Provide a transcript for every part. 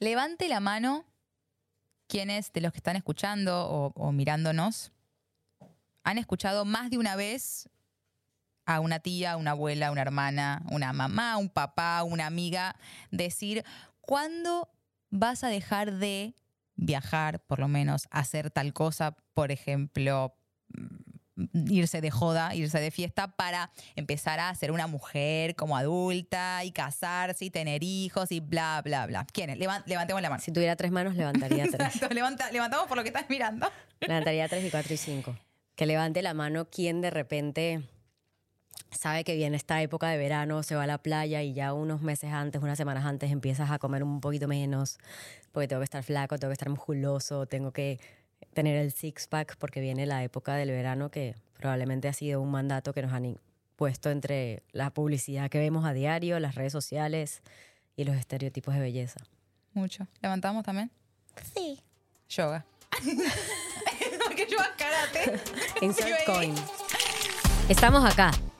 Levante la mano quienes de los que están escuchando o, mirándonos han escuchado más de una vez a una tía, una abuela, una hermana, una mamá, un papá, una amiga decir, ¿cuándo vas a dejar de viajar, por lo menos, hacer tal cosa? Por ejemplo, irse de joda, irse de fiesta para empezar a ser una mujer como adulta y casarse y tener hijos y bla, bla, bla. ¿Quiénes? Levan- levantemos la mano. Si tuviera tres manos, levantaría tres. Exacto, levanta- levantamos por lo que estás mirando. levantaría tres y cuatro y cinco. Que levante la mano quien de repente sabe que viene esta época de verano, se va a la playa y ya unos meses antes, unas semanas antes empiezas a comer un poquito menos, porque tengo que estar flaco, tengo que estar musculoso, tengo que tener el six-pack porque viene la época del verano que probablemente ha sido un mandato que nos han puesto entre la publicidad que vemos a diario, las redes sociales y los estereotipos de belleza. Mucho. ¿Levantamos también? Sí. Yoga. Porque yo a karate. Insert coin. Estamos acá,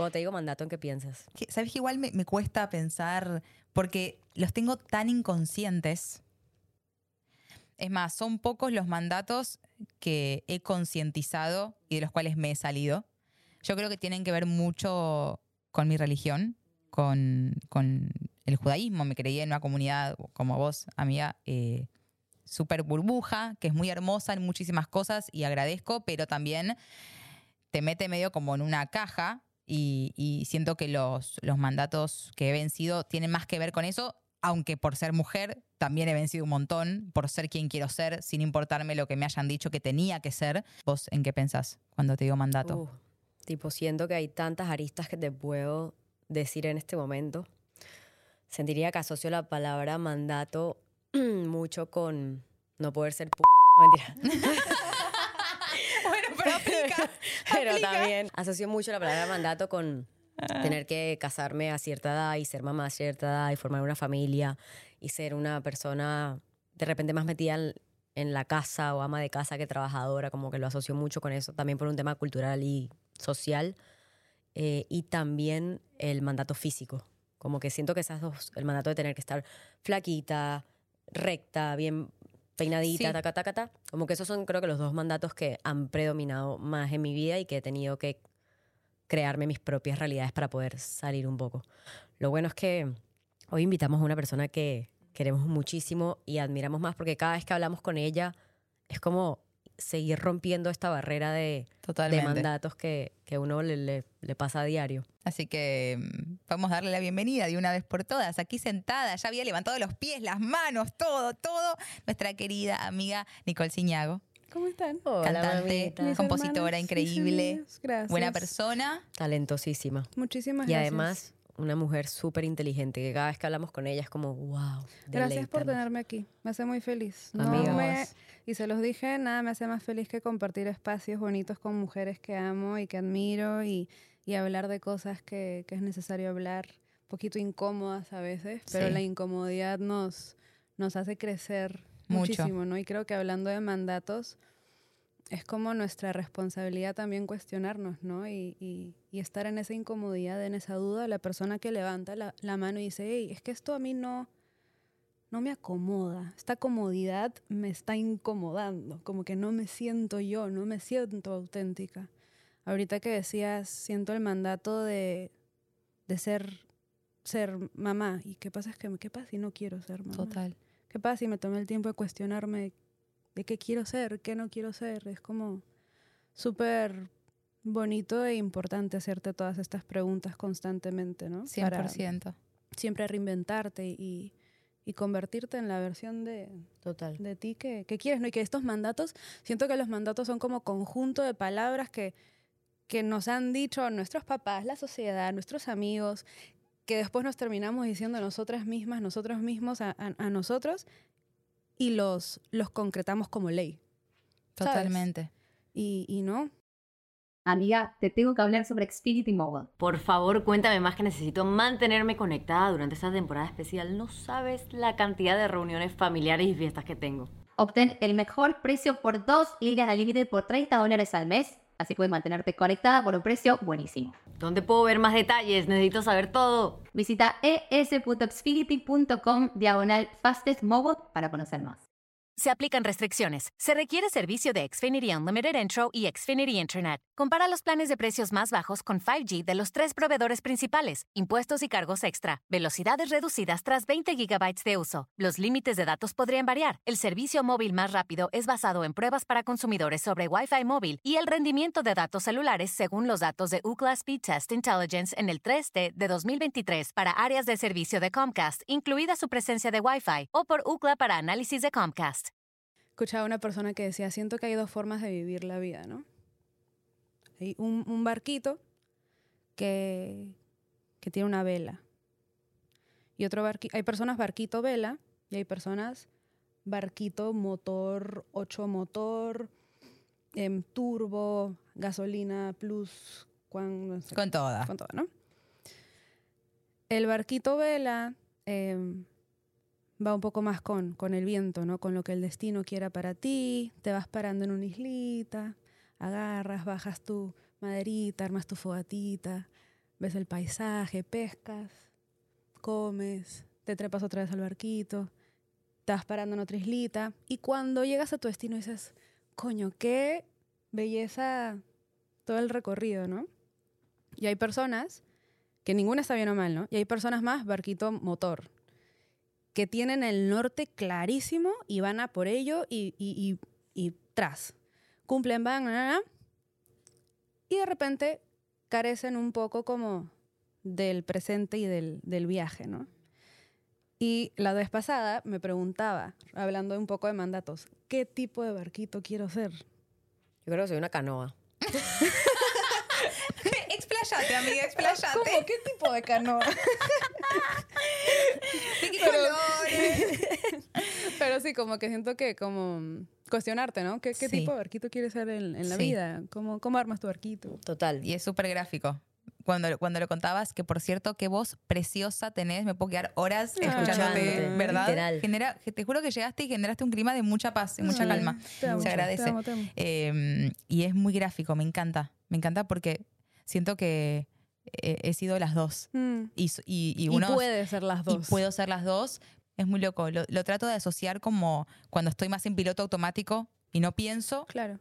Cuando te digo mandato, ¿en qué piensas? ¿Sabes que igual me, me cuesta pensar? Porque los tengo tan inconscientes. Es más, son pocos los mandatos que he concientizado y de los cuales me he salido. Yo creo que tienen que ver mucho con mi religión, con, con el judaísmo. Me creí en una comunidad como vos, amiga, eh, súper burbuja, que es muy hermosa en muchísimas cosas y agradezco, pero también te mete medio como en una caja y, siento que los, los mandatos que he vencido tienen más que ver con eso, aunque por ser mujer también he vencido un montón, por ser quien quiero ser, sin importarme lo que me hayan dicho que tenía que ser. ¿Vos en qué pensás cuando te digo mandato? Tipo, siento que hay tantas aristas que te puedo decir en este momento. Sentiría que asocio la palabra mandato mucho con no poder ser p mentira. Pero aplica. también asocio mucho la palabra mandato con tener que casarme a cierta edad y ser mamá a cierta edad y formar una familia y ser una persona de repente más metida en, en la casa o ama de casa que trabajadora, como que lo asocio mucho con eso, también por un tema cultural y social. Eh, y también el mandato físico, como que siento que esas dos, el mandato de tener que estar flaquita, recta, bien peinadita, Sí. taca, taca, ta. Como que esos son creo que los dos mandatos que han predominado más en mi vida y que he tenido que crearme mis propias realidades para poder salir un poco. Lo bueno es que hoy invitamos a una persona que queremos muchísimo y admiramos más porque cada vez que hablamos con ella es como seguir rompiendo esta barrera de, mandatos que, que uno le, le- le pasa a diario. Así que mm, vamos a darle la bienvenida de una vez por todas. Aquí sentada, ya había levantado los pies, las manos, todo, todo. Nuestra querida amiga Nicole Ciñago, ¿Cómo están? cantante, mamita. Compositora hermanas, mis increíble, buena persona. Talentosísima. Muchísimas Y gracias. además una mujer súper inteligente que cada vez que hablamos con ella es como, wow. Gracias por deleítanos". tenerme aquí. Me hace muy feliz. No Amigos. me- y se los dije, nada me hace más feliz que compartir espacios bonitos con mujeres que amo y que admiro y, y hablar de cosas que, que es necesario hablar, poquito incómodas a veces, pero Sí. la incomodidad nos, nos hace crecer Mucho. muchísimo, ¿no? Y creo que hablando de mandatos, es como nuestra responsabilidad también cuestionarnos, ¿no? Y, y- y estar en esa incomodidad, en esa duda, la persona que levanta la, la mano y dice, hey, es que esto a mí no, no me acomoda, esta comodidad me está incomodando, como que no me siento yo, no me siento auténtica. Ahorita que decías, siento el mandato de, de ser, ser mamá, y qué pasa es que, ¿qué pasa si no quiero ser mamá? Total. ¿Qué pasa si me tomé el tiempo de cuestionarme de qué quiero ser, qué no quiero ser? Es como súper bonito e importante hacerte todas estas preguntas constantemente, ¿no? Para 100%. siempre reinventarte y, y convertirte en la versión de, Total. de ti que, que quieres, ¿no? Y que estos mandatos, siento que los mandatos son como conjunto de palabras que, que nos han dicho nuestros papás, la sociedad, nuestros amigos, que después nos terminamos diciendo nosotras mismas, nosotros mismos a, a- a nosotros y los, los concretamos como ley. ¿sabes? Totalmente. Y, y no. Amiga, te tengo que hablar sobre Xfinity Mobile. Por favor, cuéntame más que necesito mantenerme conectada durante esta temporada especial. No sabes la cantidad de reuniones familiares y fiestas que tengo. Obtén el mejor precio por dos líneas de límite por 30 dólares al mes. Así puedes mantenerte conectada por un precio buenísimo. ¿Dónde puedo ver más detalles? Necesito saber todo. Visita es.xfinity.com diagonal fastest mobile para conocer más. Se aplican restricciones. Se requiere servicio de Xfinity Unlimited Intro y Xfinity Internet. Compara los planes de precios más bajos con 5G de los tres proveedores principales, impuestos y cargos extra, velocidades reducidas tras 20 GB de uso. Los límites de datos podrían variar. El servicio móvil más rápido es basado en pruebas para consumidores sobre Wi-Fi móvil y el rendimiento de datos celulares según los datos de UCLA Speed Test Intelligence en el 3T de 2023 para áreas de servicio de Comcast, incluida su presencia de Wi-Fi, o por UCLA para análisis de Comcast. Escuchaba a una persona que decía, siento que hay dos formas de vivir la vida, ¿no? Hay un, un barquito que, que tiene una vela. Y otro barquito, hay personas barquito vela y hay personas barquito motor, 8 motor, em, turbo, gasolina plus, cuan- no sé, Con toda. con todo, ¿no? El barquito vela em, va un poco más con, con el viento, ¿no? Con lo que el destino quiera para ti. Te vas parando en una islita, agarras, bajas tu maderita, armas tu fogatita, ves el paisaje, pescas, comes, te trepas otra vez al barquito, vas parando en otra islita. Y cuando llegas a tu destino dices, coño, qué belleza todo el recorrido, ¿no? Y hay personas, que ninguna está bien o mal, ¿no? Y hay personas más, barquito motor, que tienen el norte clarísimo y van a por ello y, y, y, y tras. Cumplen, van, na, na, na, y de repente carecen un poco como del presente y del, del viaje, ¿no? Y la vez pasada me preguntaba, hablando un poco de mandatos, ¿qué tipo de barquito quiero ser? Yo creo que soy una canoa. expláyate, amiga, expláyate. ¿Cómo? ¿Qué tipo de canoa? ¿De qué colores? Pero sí, como que siento que como cuestionarte, ¿no? ¿Qué, qué Sí. tipo de barquito quieres ser en, en la Sí. vida? ¿Cómo, ¿Cómo armas tu barquito? Total. Y es súper gráfico. Cuando, cuando lo contabas, que por cierto, qué voz preciosa tenés, me puedo quedar horas Ah, escuchándote, ¿verdad? literal. Genera, te juro que llegaste y generaste un clima de mucha paz y mucha calma. te amo, Se agradece. te amo, te amo. Eh, y es muy gráfico, me encanta. Me encanta porque siento que he, he sido las dos. Mm. Y, y, y Y, uno, puede ser las dos. y puedo ser las dos. Es muy loco. Lo, lo trato de asociar como cuando estoy más en piloto automático y no pienso, Claro.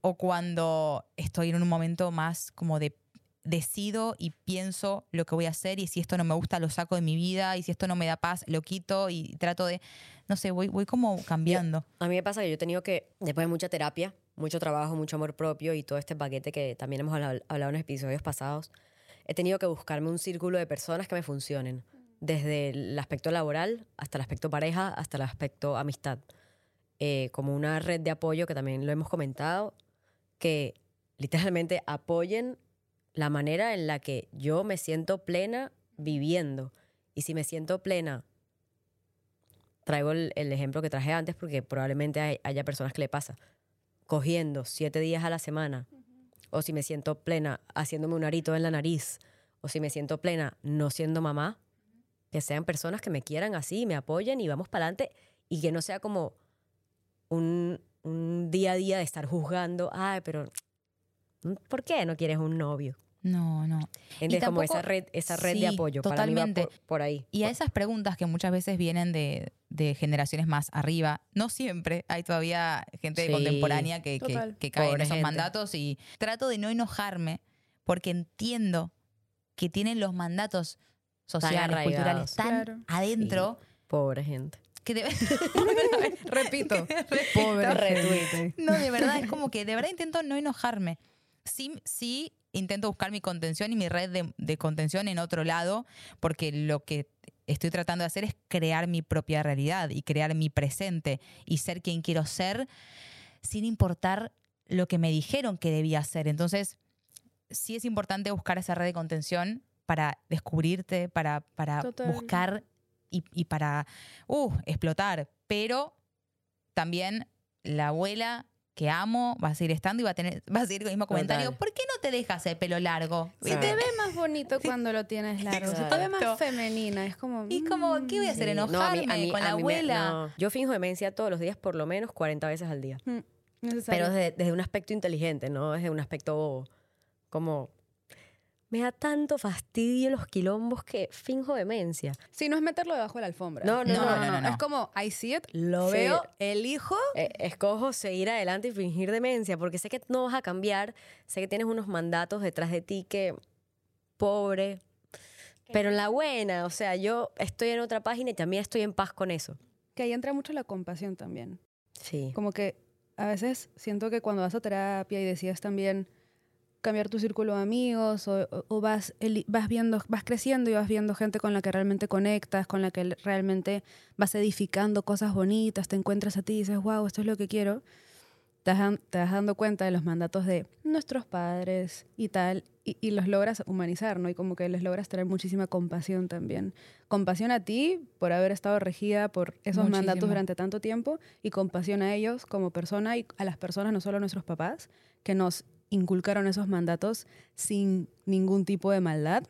o cuando estoy en un momento más como de decido y pienso lo que voy a hacer y si esto no me gusta lo saco de mi vida y si esto no me da paz lo quito y trato de, no sé, voy, voy como cambiando. A mí me pasa que yo he tenido que, después de mucha terapia, mucho trabajo, mucho amor propio y todo este paquete que también hemos hablado, hablado en episodios pasados, he tenido que buscarme un círculo de personas que me funcionen, desde el aspecto laboral hasta el aspecto pareja, hasta el aspecto amistad. Eh, como una red de apoyo que también lo hemos comentado, que literalmente apoyen la manera en la que yo me siento plena viviendo. Y si me siento plena traigo el, ejemplo que traje antes porque probablemente hay- haya personas que le pasa. Cogiendo siete días a la semana, o si me siento plena haciéndome un arito en la nariz, o si me siento plena no siendo mamá, que sean personas que me quieran así, me apoyen y vamos para adelante y que no sea como un, un día a día de estar juzgando, ay, pero ¿por qué no quieres un novio? No, no. Entonces, como esa red, esa red de apoyo, para mí va totalmente. por, por ahí. Y a esas preguntas que muchas veces vienen de, de generaciones más arriba, no siempre, hay todavía gente Sí, contemporánea que, que- cae en esos gente. mandatos y trato de no enojarme porque entiendo que tienen los mandatos sociales, culturales tan Claro. adentro Pobre gente. que de- Repito. Pobre. No, de verdad, es como que de verdad intento no enojarme. Sí, sí intento buscar mi contención y mi red de, de contención en otro lado, porque lo que estoy tratando de hacer es crear mi propia realidad y crear mi presente y ser quien quiero ser sin importar lo que me dijeron que debía ser. Entonces, sí es importante buscar esa red de contención para descubrirte, para, para Total. buscar y, y para uh, explotar. Pero también la abuela que amo, va a seguir estando y va a tener, va a seguir con el mismo comentario. Total. ¿Por qué no te dejas el pelo largo? Y te ve más bonito cuando lo tienes largo. Se te ve más femenina. Es como. Y como, ¿qué voy a hacer? No, a ¿Enojarme mí- a mí- con la me- abuela? no. Yo finjo demencia todos los días por lo menos 40 veces al día. mm. Pero desde, desde un aspecto inteligente, no desde un aspecto bobo. Como me da tanto fastidio los quilombos que finjo demencia. Sí, no es meterlo debajo de la alfombra. No, no, no, no, no. Es como, I see it, lo Sí. veo, elijo. Eh, escojo seguir adelante y fingir demencia porque sé que no vas a cambiar, sé que tienes unos mandatos detrás de ti que pobre, pero en la buena, o sea, yo estoy en otra página y también estoy en paz con eso. Que ahí entra mucho la compasión también. Sí. Como que a veces siento que cuando vas a terapia y decides también cambiar tu círculo de amigos o, vas, vas viendo, vas creciendo y vas viendo gente con la que realmente conectas, con la que realmente vas edificando cosas bonitas, te encuentras a ti y dices, wow, esto es lo que quiero, te vas, te vas dando cuenta de los mandatos de nuestros padres y tal, y, y los logras humanizar, ¿no? Y como que les logras tener muchísima compasión también. Compasión a ti por haber estado regida por esos mandatos durante tanto tiempo y compasión a ellos como persona y a las personas, no solo a nuestros papás, que nos inculcaron esos mandatos sin ningún tipo de maldad.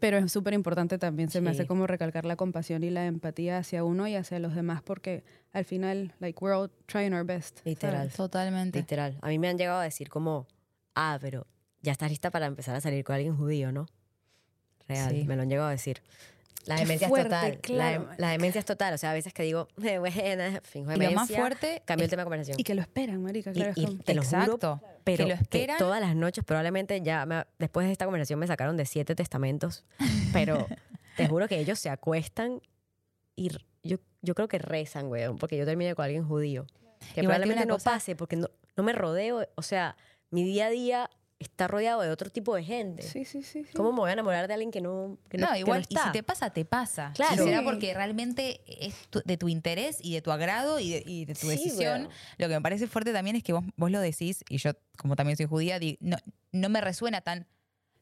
Pero es súper importante también, se me Sí. hace como recalcar la compasión y la empatía hacia uno y hacia los demás, porque al final, like, we're all trying our best. Literal. ¿sabes? Totalmente. Literal. A mí me han llegado a decir como, ah, pero ya estás lista para empezar a salir con alguien judío, ¿no? Real, Sí. me lo han llegado a decir. La demencia fuerte, es total. La, claro. la demencia es total. O sea, a veces que digo, buena, finjo Y lo demencia. más fuerte Cambio el tema de conversación. Y que lo esperan, marica, Y- claro. y como- te lo juro, Exacto. pero que lo esperan. todas las noches probablemente ya me- después de esta conversación me sacaron de siete testamentos, pero te juro que ellos se acuestan y yo, yo creo que rezan, weón, porque yo terminé con alguien judío. Que Igual probablemente una no cosa- pase porque no, no me rodeo, o sea, mi día a día está rodeado de otro tipo de gente. Sí, sí, sí. sí. ¿Cómo me voy a enamorar de alguien que no, que no, No, que igual, no y está? si te pasa, te pasa. Claro. Y será porque realmente es tu- de tu interés y de tu agrado y de, y de tu Sí, decisión. Lo que me parece fuerte también es que vos, vos lo decís, y yo, como también soy judía, di- no, no me resuena tan.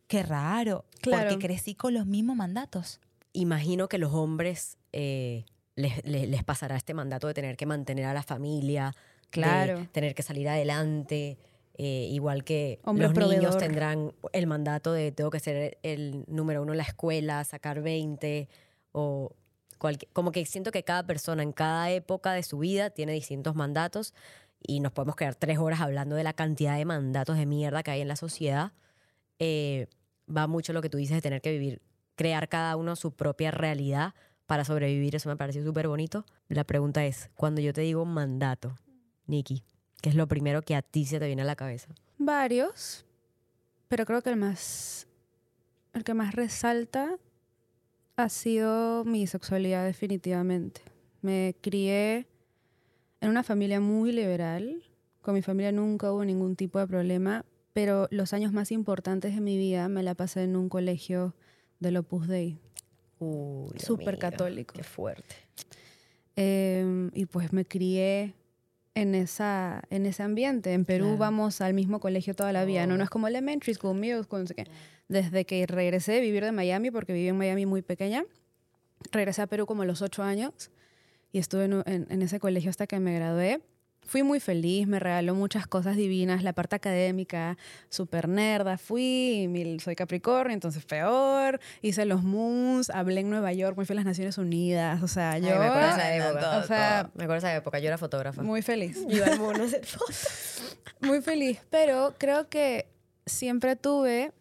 Qué raro. Claro. Porque crecí con los mismos mandatos. imagino que los hombres eh, les, les- les pasará este mandato de tener que mantener a la familia, de Claro. tener que salir adelante, eh, igual que Hombre los niños tendrán el mandato de tengo que ser el número uno en la escuela, sacar 20, o cualquier, como que siento que cada persona en cada época de su vida tiene distintos mandatos y nos podemos quedar tres horas hablando de la cantidad de mandatos de mierda que hay en la sociedad. Eh, va mucho lo que tú dices de tener que vivir, crear cada uno su propia realidad para sobrevivir. Eso me pareció súper bonito. La pregunta es, cuando yo te digo mandato, Nikki, ¿qué es lo primero que a ti se te viene a la cabeza? Varios, pero creo que el más, el que más resalta ha sido mi sexualidad definitivamente. Me crié en una familia muy liberal. Con mi familia nunca hubo ningún tipo de problema, pero los años más importantes de mi vida me la pasé en un colegio del Opus Dei. Uy, Súper amiga, católico. Qué fuerte. Eh, y pues me crié en, esa, en ese ambiente. En Perú Claro. vamos al mismo colegio toda la vida, ¿no? Oh. No es como elementary school, middle school, no sé qué. Desde que regresé de vivir de Miami, porque viví en Miami muy pequeña, regresé a Perú como a los ocho años y estuve en, en- en ese colegio hasta que me gradué. Fui muy feliz, me regaló muchas cosas divinas, la parte académica, súper nerda. Fui, mi- soy Capricornio, entonces peor. Hice los moons, hablé en Nueva York, me fui a las Naciones Unidas. O sea, yo. Ay, me acuerdo esa época. todo, o sea, Me acuerdo de esa época, yo era fotógrafa. muy feliz. Yo iba al mundo a hacer fotos. Muy feliz, pero creo que siempre tuve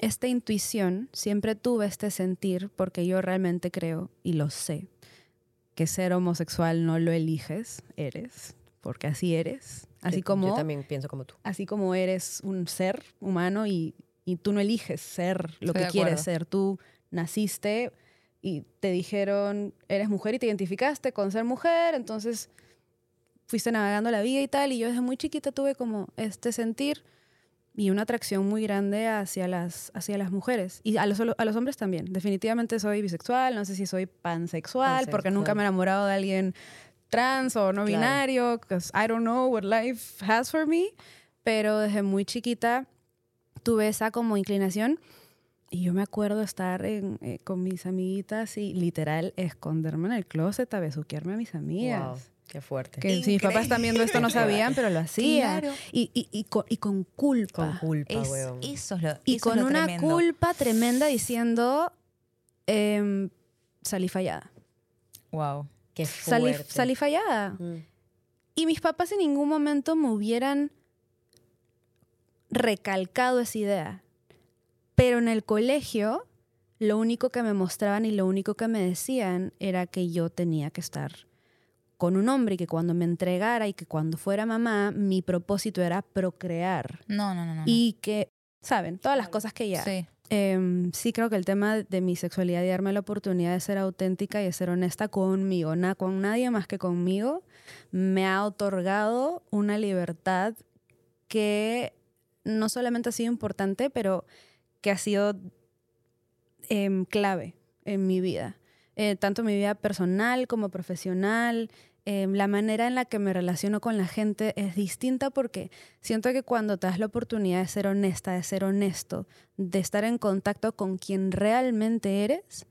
esta intuición, siempre tuve este sentir, porque yo realmente creo y lo sé, que ser homosexual no lo eliges, eres, porque así eres, así Yo- como Yo también pienso como tú. así como eres un ser humano y, y tú no eliges ser lo Estoy que quieres ser. Tú naciste y te dijeron, eres mujer y te identificaste con ser mujer, entonces fuiste navegando la vida y tal. Y yo desde muy chiquita tuve como este sentir y una atracción muy grande hacia las, hacia las mujeres y a los, a los hombres también. Definitivamente soy bisexual, no sé si soy pansexual, porque nunca me he enamorado de alguien trans o no Claro. binario, because I don't know what life has for me, pero desde muy chiquita tuve esa como inclinación y yo me acuerdo estar en, eh, con mis amiguitas y literal esconderme en el closet a besuquearme a mis amigas. Qué fuerte. Que si mis papás están viendo esto no sabían, pero lo hacían. Claro. Y, y, y, con, y con culpa. Con culpa, Es- weón. eso es lo y eso es con lo una tremendo. culpa tremenda diciendo, em, salí fallada. Wow. Qué Salí, fuerte. salí fallada. Mm. Y mis papás en ningún momento me hubieran recalcado esa idea. Pero en el colegio, lo único que me mostraban y lo único que me decían era que yo tenía que estar con un hombre y que cuando me entregara y que cuando fuera mamá, mi propósito era procrear. No, no, no, no. Y que, ¿saben? Todas las cosas que ya. Sí. Em, sí creo que el tema de mi sexualidad y darme la oportunidad de ser auténtica y de ser honesta conmigo, na- con nadie más que conmigo, me ha otorgado una libertad que no solamente ha sido importante, pero que ha sido em, clave en mi vida. Eh, tanto en mi vida personal como profesional. Em, la manera en la que me relaciono con la gente es distinta porque siento que cuando te das la oportunidad de ser honesta, de ser honesto, de estar en contacto con quien realmente eres,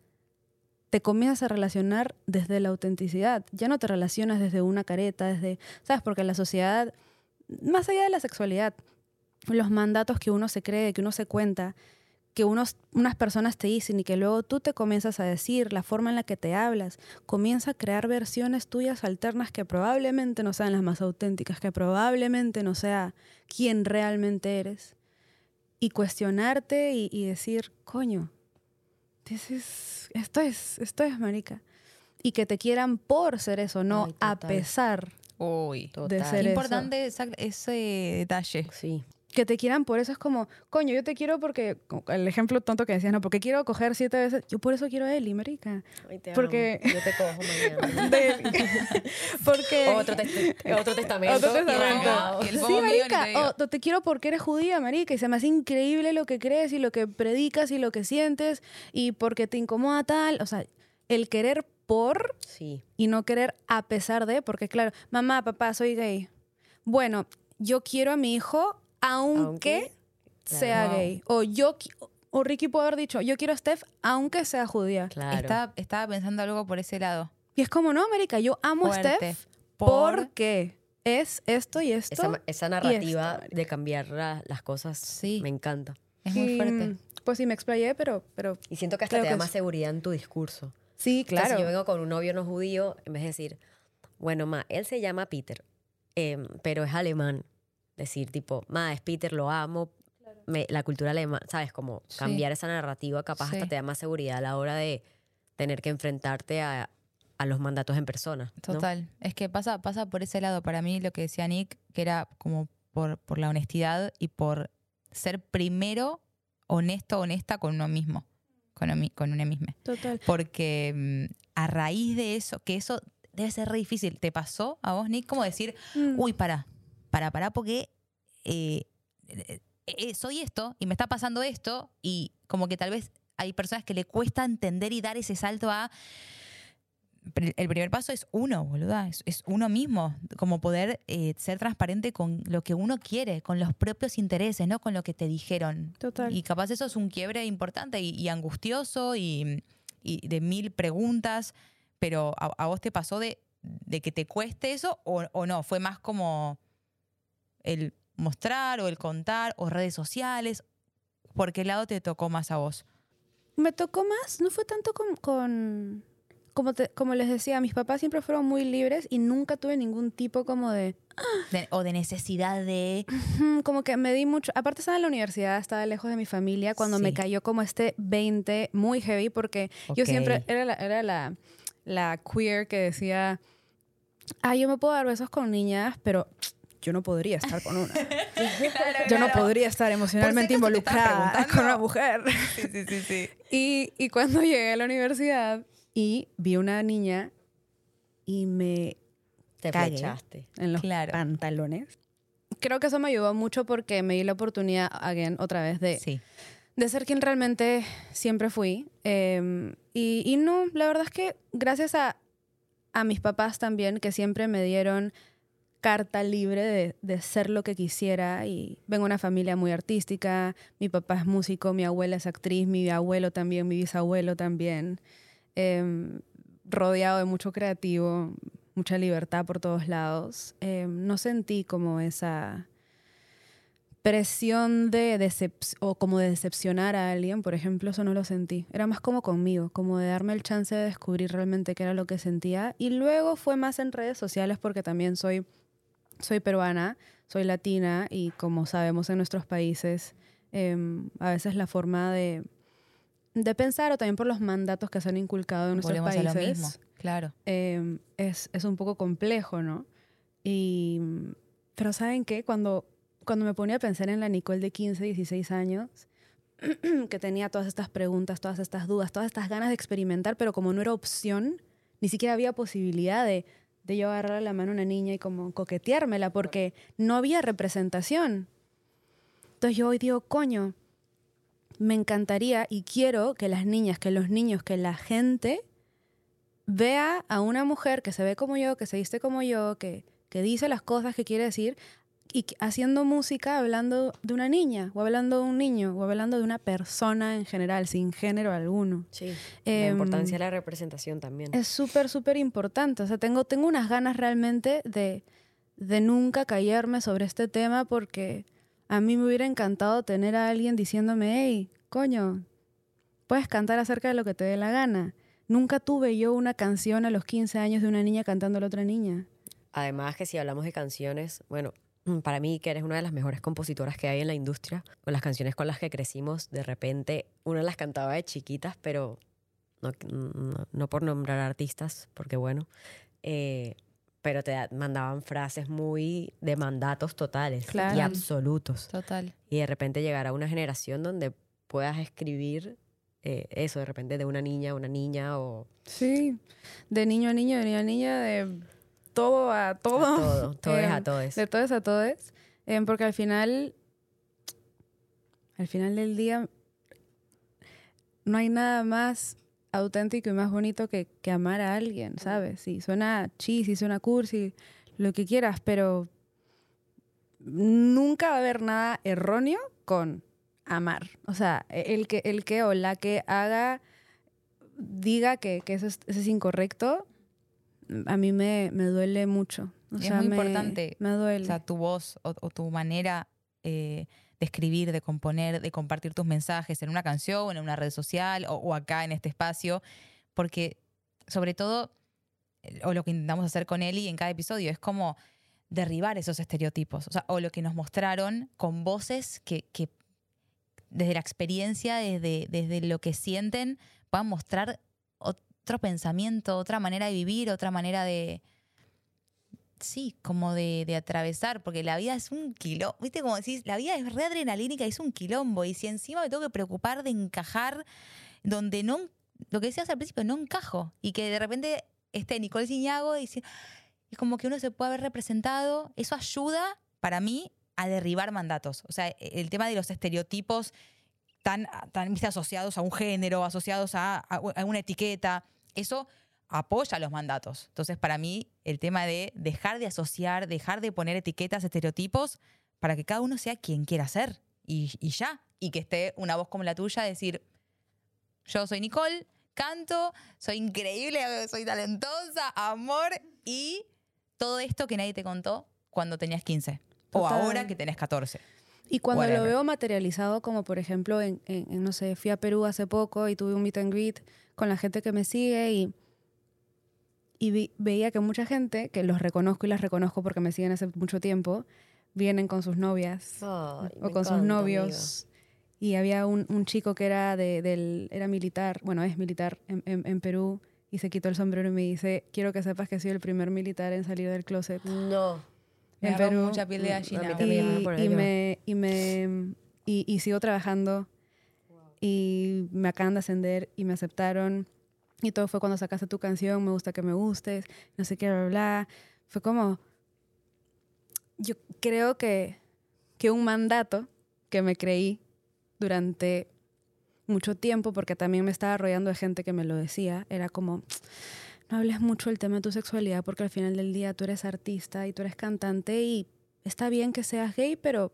te comienzas a relacionar desde la autenticidad. Ya no te relacionas desde una careta, desde, ¿sabes? Porque la sociedad, más allá de la sexualidad, los mandatos que uno se cree, que uno se cuenta, que unos, unas personas te dicen y que luego tú te comienzas a decir, la forma en la que te hablas, comienza a crear versiones tuyas alternas que probablemente no sean las más auténticas, que probablemente no sea quien realmente eres. Y cuestionarte y, y decir, coño, this is- esto es, esto es marica. Y que te quieran por ser eso, no Ay, a pesar. Uy. Total. ser eso. Importante esa- ese detalle. Sí. Que te quieran por eso es como, coño, yo te quiero porque, el ejemplo tonto que decías, no, porque quiero coger siete veces, yo por eso quiero a Eli, marica. Ay, te Porque- amo. Yo te cojo mañana. De porque... otro, test- otro testamento. Otro testamento. el Sí, mío, te marica, o te quiero porque eres judía, marica, y se me hace increíble lo que crees y lo que predicas y lo que sientes y porque te incomoda tal, o sea, el querer por Sí. y no querer a pesar de, porque claro, mamá, papá, soy gay. Bueno, yo quiero a mi hijo aunque, Aunque, sea claro. gay. O yo, o Ricky puede haber dicho, yo quiero a Steph aunque sea judía. Claro. Estaba, estaba pensando algo por ese lado. Y es como, no, América, yo amo a. Steph Por- porque es esto y esto. Esa, esa narrativa de cambiar la- las cosas Sí. me encanta. Es muy fuerte. mm, Pues sí, me explayé, pero, pero Y siento que hasta Creo te que da más es- seguridad en tu discurso. sí, claro. si yo vengo con un novio no judío, en vez de decir, bueno, ma, él se llama Peter, em, pero es alemán. Decir, tipo, ma, es Peter, lo amo. me- la cultura alemana, ¿sabes? Como Sí. cambiar esa narrativa capaz hasta Sí. te da más seguridad a la hora de tener que enfrentarte a, a los mandatos en persona. ¿no? Total. Es que pasa, pasa por ese lado. Para mí, lo que decía Nick, que era como por, por la honestidad y por ser primero honesto, honesta con uno mismo. Con, uno mi- con uno mismo. Total. Porque mm, a raíz de eso, que eso debe ser re difícil. ¿Te pasó a vos, Nick? Como decir, Mm. uy, para, para, para, porque eh, eh, eh, soy esto y me está pasando esto y como que tal vez hay personas que le cuesta entender y dar ese salto a... El primer paso es uno, boluda, es, es uno mismo, como poder eh, ser transparente con lo que uno quiere, con los propios intereses, no con lo que te dijeron. Total. Y capaz eso es un quiebre importante y, y angustioso y, y de mil preguntas, pero ¿a, a vos te pasó de, de que te cueste eso o, o no? ¿Fue más como el mostrar o el contar o redes sociales? ¿Por qué lado te tocó más a vos? Me tocó más, no fue tanto con, con- como, te- como les decía, mis papás siempre fueron muy libres y nunca tuve ningún tipo como de, De- o de necesidad de... Como que me di mucho, aparte estaba en la universidad, estaba lejos de mi familia, cuando me cayó como este 20 muy heavy, porque yo siempre era la, era la, la queer que decía, ah, yo me puedo dar besos con niñas, pero yo no podría estar con una. Yo no podría estar emocionalmente involucrada con una mujer. Sí, sí, sí, sí. Y, y cuando llegué a la universidad y vi una niña y me Te flechaste. en los Claro. pantalones. Creo que eso me ayudó mucho porque me di la oportunidad, again, otra vez, de, Sí. de ser quien realmente siempre fui. Eh, y, y no, la verdad es que gracias a, a mis papás también, que siempre me dieron carta libre de, de ser lo que quisiera. Y vengo de una familia muy artística. Mi papá es músico, mi abuela es actriz, mi abuelo también, mi bisabuelo también. Eh, rodeado de mucho creativo, mucha libertad por todos lados. Eh, no sentí como esa presión de decep- o como de decepcionar a alguien, por ejemplo, eso no lo sentí. Era más como conmigo, como de darme el chance de descubrir realmente qué era lo que sentía. Y luego fue más en redes sociales porque también soy, soy peruana, soy latina y como sabemos en nuestros países, em, a veces la forma de, de pensar o también por los mandatos que se han inculcado en nuestros Volvemos a países lo mismo. Claro. eh, es, es un poco complejo, ¿no? Y, pero ¿saben qué? Cuando, cuando me ponía a pensar en la Nicole de 15, 16 años, que tenía todas estas preguntas, todas estas dudas, todas estas ganas de experimentar, pero como no era opción, ni siquiera había posibilidad de, de yo agarrarle la mano a una niña y como coqueteármela, porque no había representación. Entonces yo hoy digo, coño, me encantaría y quiero que las niñas, que los niños, que la gente vea a una mujer que se ve como yo, que se viste como yo, que, que dice las cosas que quiere decir y haciendo música hablando de una niña o hablando de un niño o hablando de una persona en general, sin género alguno. Sí. Em, la importancia de la representación también. Es súper, súper importante. O sea, tengo, tengo unas ganas realmente de, de nunca callarme sobre este tema porque a mí me hubiera encantado tener a alguien diciéndome, hey, coño, puedes cantar acerca de lo que te dé la gana. Nunca tuve yo una canción a los 15 años de una niña cantando a la otra niña. Además que si hablamos de canciones, bueno, para mí que eres una de las mejores compositoras que hay en la industria, con las canciones con las que crecimos, de repente uno las cantaba de chiquitas, pero no, no, no por nombrar artistas, porque bueno, eh, pero te da- mandaban frases muy de mandatos totales y absolutos. Total. Y de repente llegar a una generación donde puedas escribir eh, eso, de repente de una niña a una niña o Sí, de niño a niño, de niña a niña, de todo a todo. a todo, todo es a Em, todos. De todos a todos. em, porque al final, al final del día, no hay nada más auténtico y más bonito que, que amar a alguien, ¿sabes? Sí, suena cheesy, suena cursi, lo que quieras, pero nunca va a haber nada erróneo con amar. O sea, e, el que, el que o la que haga, diga que, que eso, es, eso es incorrecto, a mí me, me duele mucho. O Es sea, muy me- importante, Me duele. O sea, tu voz o, o tu manera eh, de escribir, de componer, de compartir tus mensajes en una canción, en una red social o, o acá en este espacio, porque sobre todo, eh, o lo que intentamos hacer con Eli en cada episodio, es como derribar esos estereotipos, o sea, o lo que nos mostraron con voces que, que desde la experiencia, desde, desde lo que sienten, puedan mostrar otro pensamiento, otra manera de vivir, otra manera de, sí, como de, de atravesar, porque la vida es un quilombo, viste como decís, la vida es re adrenalínica, es un quilombo, y si encima me tengo que preocupar de encajar donde no, lo que decías al principio, no encajo, y que de repente esté Nicole Ciñago y, y como que uno se puede haber representado, eso ayuda para mí a derribar mandatos, o sea, e, el tema de los estereotipos tan, tan asociados a un género, asociados a- a una etiqueta, eso apoya los mandatos. Entonces, para mí, el tema de dejar de asociar, dejar de poner etiquetas, estereotipos, para que cada uno sea quien quiera ser. Y, y ya. Y que esté una voz como la tuya, decir, yo soy Nicole, canto, soy increíble, soy talentosa, amor, y todo esto que nadie te contó cuando tenías 15. O ahora que tenés 14. Y cuando lo Whatever. veo materializado, como por ejemplo, en, en- no sé, fui a Perú hace poco y tuve un meet and greet con la gente que me sigue y, y vi- veía que mucha gente, que los reconozco y las reconozco porque me siguen hace mucho tiempo, vienen con sus novias Ay, o con sus novios. Y había un, un chico que era, de, del, era militar, bueno, es militar en, en- en Perú y se quitó el sombrero y me dice, quiero que sepas que soy el primer militar en salir del closet. No. Me En Perú. mucha piel de gallina. y, y me, y, me y, y sigo trabajando y me acaban de ascender y me aceptaron y todo fue cuando sacaste tu canción me gusta que me gustes no sé qué bla bla, bla. fue como yo creo que que un mandato que me creí durante mucho tiempo porque también me estaba rodeando de gente que me lo decía era como no hables mucho del tema de tu sexualidad porque al final del día tú eres artista y tú eres cantante y está bien que seas gay, pero,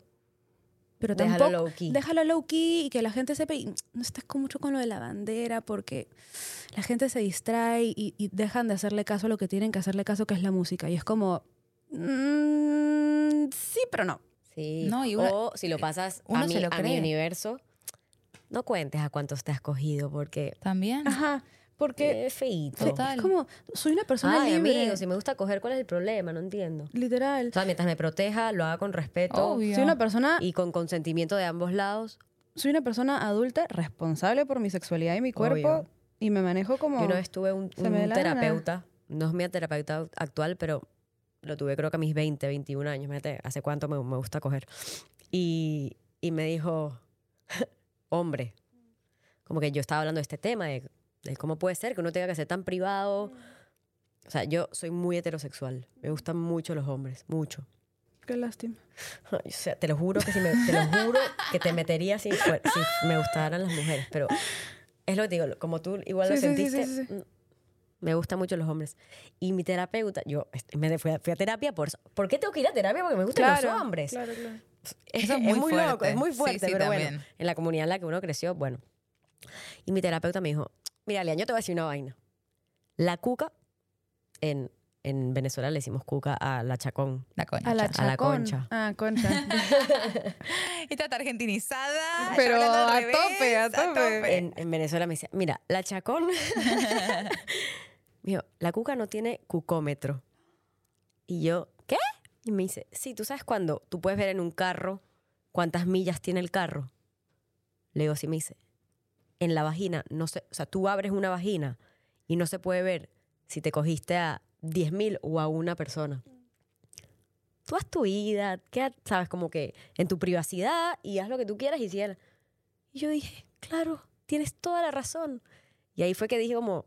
pero Déjalo tampoco low key. déjalo low key y que la gente sepa y no estés con mucho con lo de la bandera porque la gente se distrae y, y dejan de hacerle caso a lo que tienen que hacerle caso que es la música y es como mm, sí pero no Sí. No, y una- o si lo pasas a, mi, lo a mi universo, no cuentes a cuántos te has cogido porque También. ajá porque es feíto. Total. es como soy una persona Ay, libre amigo, si me gusta coger, ¿cuál es el problema? No entiendo. literal O sea, mientras me proteja, lo haga con respeto Obvio. soy una persona y con consentimiento de ambos lados. soy una persona adulta responsable por mi sexualidad y mi cuerpo Obvio. y me manejo como Yo una vez tuve un, un gana. terapeuta, no es mi terapeuta actual, pero lo tuve creo que a mis 20, 21 años, fíjate, hace cuánto me, me gusta coger. Y, y me dijo, hombre, como que yo estaba hablando de este tema, de cómo puede ser que uno tenga que ser tan privado. O sea, yo soy muy heterosexual, me gustan mucho los hombres, mucho. qué lástima Ay, O sea, te lo juro que si me, te lo juro que te metería si, si me gustaran las mujeres, pero es lo que te digo, como tú igual lo Sí, sí, sentiste, sí, sí, sí. mm, me gustan mucho los hombres. Y mi terapeuta, yo este, me fui a, fui a terapia por eso. ¿Por qué tengo que ir a terapia? Porque me gustan los hombres. claro claro Es, Eso es es muy muy, fuerte. loco, es muy fuerte, sí, pero bueno, en la comunidad en la que uno creció, bueno. Y mi terapeuta me dijo, mira, Lean, yo te voy a decir una vaina. La cuca, en, en Venezuela le decimos cuca a la chacón. La concha. a la, a la chacón. concha. ah concha Esta está argentinizada. Pero a revés, tope, a tope. en, en Venezuela me decía, mira, la chacón. me dijo, la cuca no tiene cucómetro. Y yo, ¿qué? Y me dice, sí, tú sabes cuando tú puedes ver en un carro cuántas millas tiene el carro. Le digo, sí, me dice, en la vagina, no sé, o sea, tú abres una vagina y no se puede ver si te cogiste a 10.000 o a una persona. Tú haz tu vida, queda, sabes, como que en tu privacidad y haz lo que tú quieras y si él- y yo dije, claro, tienes toda la razón. Y ahí fue que dije como,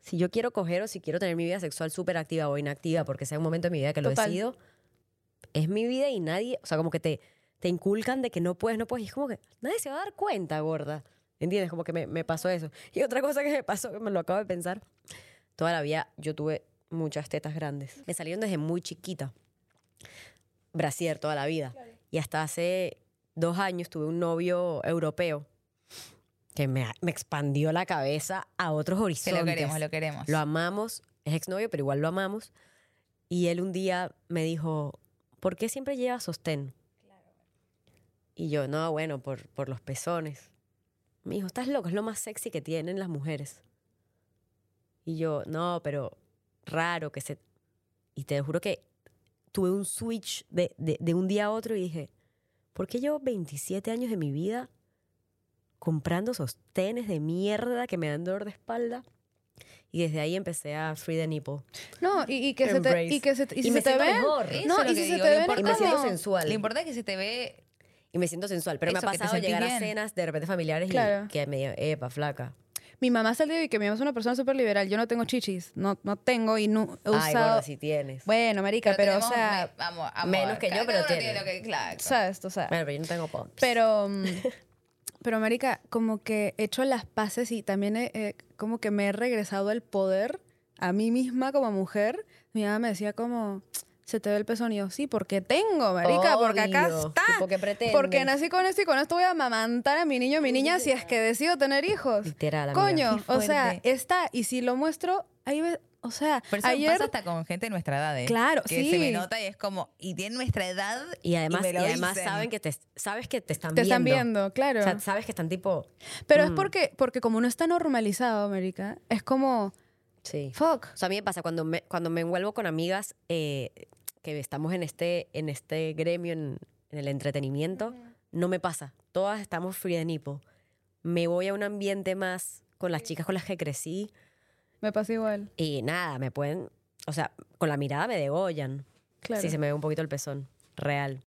si yo quiero coger o si quiero tener mi vida sexual súper activa o inactiva, porque sea un momento de mi vida que lo Total. decido, es mi vida y nadie, o sea, como que te, te inculcan de que no puedes, no puedes. Y es como que nadie se va a dar cuenta, gorda. ¿Entiendes? Como que me, me pasó eso. Y otra cosa que me pasó, que me lo acabo de pensar, toda la vida yo tuve muchas tetas grandes. Me salieron desde muy chiquita. Brasier toda la vida. Y hasta hace dos años tuve un novio europeo que me, me expandió la cabeza a otros Que horizontes. lo queremos, lo queremos. Lo amamos, es exnovio, pero igual lo amamos. Y él un día me dijo, ¿por qué siempre llevas sostén? Y yo, no, bueno, por, por los pezones. Me dijo, estás loco, es lo más sexy que tienen las mujeres. Y yo, no, pero raro que se... Y te juro que tuve un switch de, de, de un día a otro y dije, ¿por qué llevo 27 años de mi vida comprando sostenes de mierda que me dan dolor de espalda? Y desde ahí empecé a free the nipple. No, y, y que se te, Embrace. y que se, y Y me se te siento ve, no, y si se te importante- Y me siento sensual. Lo importante es que se te ve Y me siento sensual. Pero me ha pasado llegar a cenas de repente familiares Claro. y que me digan, epa, flaca. Mi mamá salió y que mi mamá es una persona súper liberal. Yo no tengo chichis. No, no tengo y no he Ay, usado. gorda, si tienes. Bueno, marica, pero, o sea, me- vamos, amor, menos que yo, pero tiene. tiene lo que- claro. ¿sabes? O sea, Bueno, pero yo no tengo pumps. pero, mm, pero, marica, como que he hecho las paces y también he- como que me he regresado el poder a mí misma como mujer. Mi mamá me decía como, se te ve el pezón y yo, sí, porque tengo, marica, porque acá está. Porque nací con esto y con esto voy a amamantar a mi niño, mi niña, si es que decido tener hijos. Literal, amiga. Coño, o sea, está. Y si lo muestro, ahí ve, o sea, Pero eso ayer. pasa hasta con gente de nuestra edad, ¿eh? Claro, que sí. se me nota y es como, y tiene nuestra edad. Y además, me y además dicen. saben que te, sabes que te están te viendo. están viendo, claro. O sea, sabes que están tipo... Pero es mm, porque, porque como no está normalizado, América, es como, Sí. fuck. O sea, a mí me pasa cuando me, cuando me envuelvo con amigas eh, que estamos en este, en este gremio, en, en el entretenimiento, no me pasa. Todas estamos free de nipple. Me voy a un ambiente más con las chicas con las que crecí Me pasa igual. y nada, me pueden... O sea, con la mirada me degollan. Claro. Si se me ve un poquito el pezón. Real.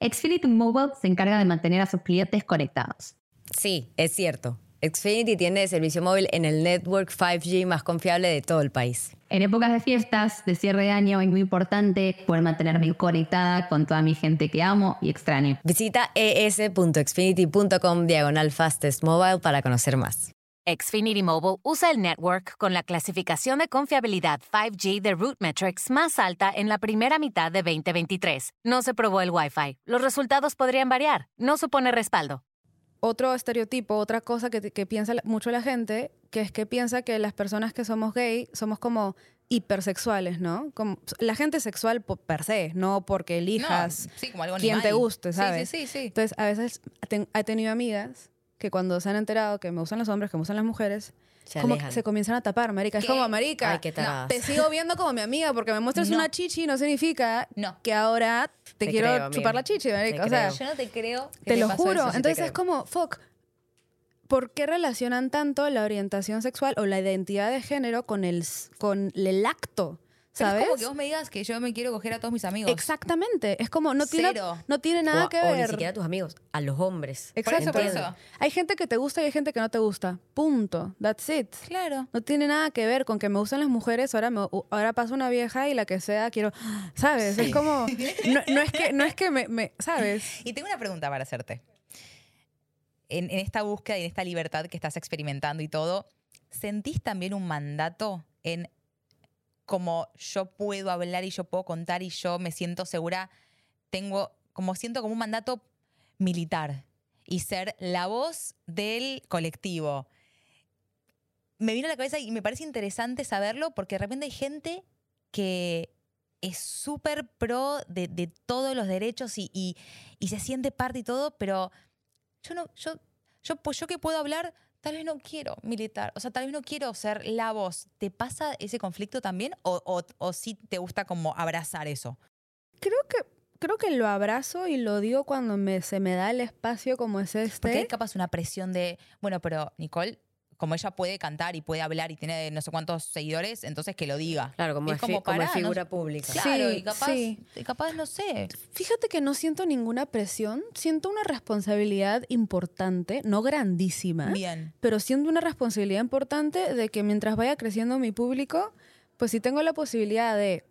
Xfinity Mobile se encarga de mantener a sus clientes conectados. Sí, es cierto. Xfinity tiene servicio móvil en el network 5G más confiable de todo el país. En épocas de fiestas, de cierre de año, es muy importante poder mantenerme conectada con toda mi gente que amo y extraño. Visita es.xfinity.com diagonal fastest mobile para conocer más. Xfinity Mobile usa el network con la clasificación de confiabilidad 5G de RootMetrics más alta en la primera mitad de 2023. No se probó el Wi-Fi. Los resultados podrían variar. No supone respaldo. Otro estereotipo, otra cosa que, que piensa mucho la gente, que es que piensa que las personas que somos gay somos como hipersexuales, ¿no? Como, la gente sexual per se, no porque elijas No, sí, como algo quien te guste, Sí, ¿sabes? Sí, sí, sí. Entonces, a veces ten- he tenido amigas que cuando se han enterado que me gustan los hombres, que me gustan las mujeres, Se como que se comienzan a tapar, marica. Es como, marica, Ay, qué no, taradas. te sigo viendo como mi amiga porque me muestras No. una chichi no significa No. que ahora te, Te quiero creo, amiga. chupar la chichi, marica. Te o sea. Yo no te creo. que te lo pasó juro. eso, te Entonces es como, fuck, ¿por qué relacionan tanto la orientación sexual o la identidad de género con el, con el acto? ¿Sabes? Es como que vos me digas que yo me quiero coger a todos mis amigos. Exactamente. Es como, no tiene, Cero. no tiene O, nada que o ver. ni siquiera a tus amigos, a los hombres. Exacto, por por eso. Hay gente que te gusta y hay gente que no te gusta. Punto. That's it. Claro. No tiene nada que ver con que me gustan las mujeres, ahora, me, ahora pasa una vieja y la que sea quiero, ¿sabes? Es como, no, no es que, no es que me, me- ¿sabes? Y tengo una pregunta para hacerte. En, en esta búsqueda y en esta libertad que estás experimentando y todo, ¿sentís también un mandato en como yo puedo hablar y yo puedo contar y yo me siento segura? Tengo, como siento como un mandato militar y ser la voz del colectivo. Me vino a la cabeza y me parece interesante saberlo porque de repente hay gente que es súper pro de, de todos los derechos y, y- y se siente parte y todo, pero yo no, yo, yo, pues yo que puedo hablar, tal vez no quiero militar, o sea, tal vez no quiero ser la voz. ¿Te pasa ese conflicto también? ¿O, o, o sí te gusta como abrazar eso? Creo que, creo que lo abrazo y lo digo cuando me, se me da el espacio como es Porque este. hay capaz una presión de, bueno, pero Nicole, como ella puede cantar y puede hablar y tiene no sé cuántos seguidores, entonces que lo diga. Claro, como, Es como, como pará, no- figura pública. Claro, Sí, y capaz, sí. y capaz, no sé. Fíjate que no siento ninguna presión, siento una responsabilidad importante, no grandísima, Bien. pero siento una responsabilidad importante de que mientras vaya creciendo mi público, pues si tengo la posibilidad de,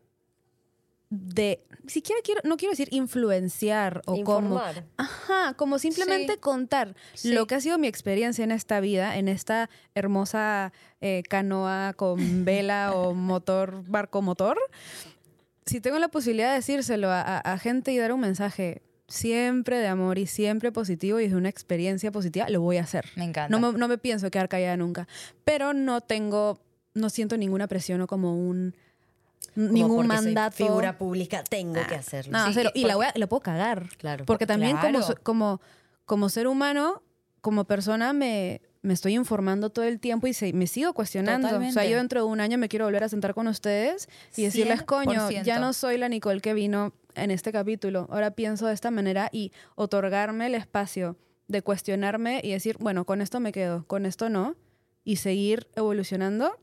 de, siquiera quiero, no quiero decir influenciar o como, Informar. ajá, como simplemente Sí. contar Sí. lo que ha sido mi experiencia en esta vida, en esta hermosa eh, canoa con vela o motor, barco motor. Si tengo la posibilidad de decírselo a, a- a gente y dar un mensaje siempre de amor y siempre positivo y de una experiencia positiva, lo voy a hacer. Me encanta. No me, no me pienso quedar callada nunca. Pero no tengo, no siento ninguna presión o como un, Como ningún soy mandato. figura pública, tengo que Ah, hacerlo. No, Sí, cero. y la porque- voy a- lo puedo cagar. Claro. Porque también como, Claro. como, como ser humano, como persona, me, me estoy informando todo el tiempo y se- me sigo cuestionando. O sea, Totalmente. yo dentro de un año me quiero volver a sentar con ustedes y decirles, coño, 100%. ya no soy la Nicole que vino en este capítulo. Ahora pienso de esta manera y otorgarme el espacio de cuestionarme y decir, bueno, con esto me quedo, con esto no, y seguir evolucionando,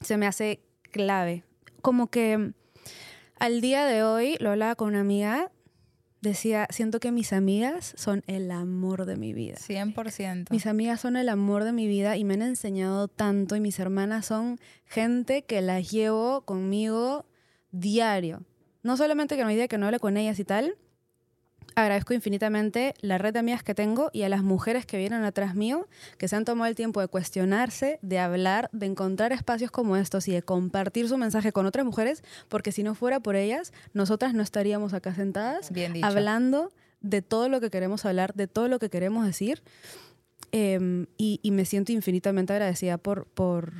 se me hace clave. Como que al día de hoy, lo hablaba con una amiga, decía, siento que mis amigas son el amor de mi vida. 100%. Mis amigas son el amor de mi vida y me han enseñado tanto y mis hermanas son gente que las llevo conmigo diario. No solamente que no hay día que no hable con ellas y tal, agradezco infinitamente la red de amigas que tengo y a las mujeres que vienen atrás mío, que se han tomado el tiempo de cuestionarse, de hablar, de encontrar espacios como estos y de compartir su mensaje con otras mujeres, porque si no fuera por ellas, nosotras no estaríamos acá sentadas Bien hablando de todo lo que queremos hablar, de todo lo que queremos decir. Em, y, y me siento infinitamente agradecida por, por,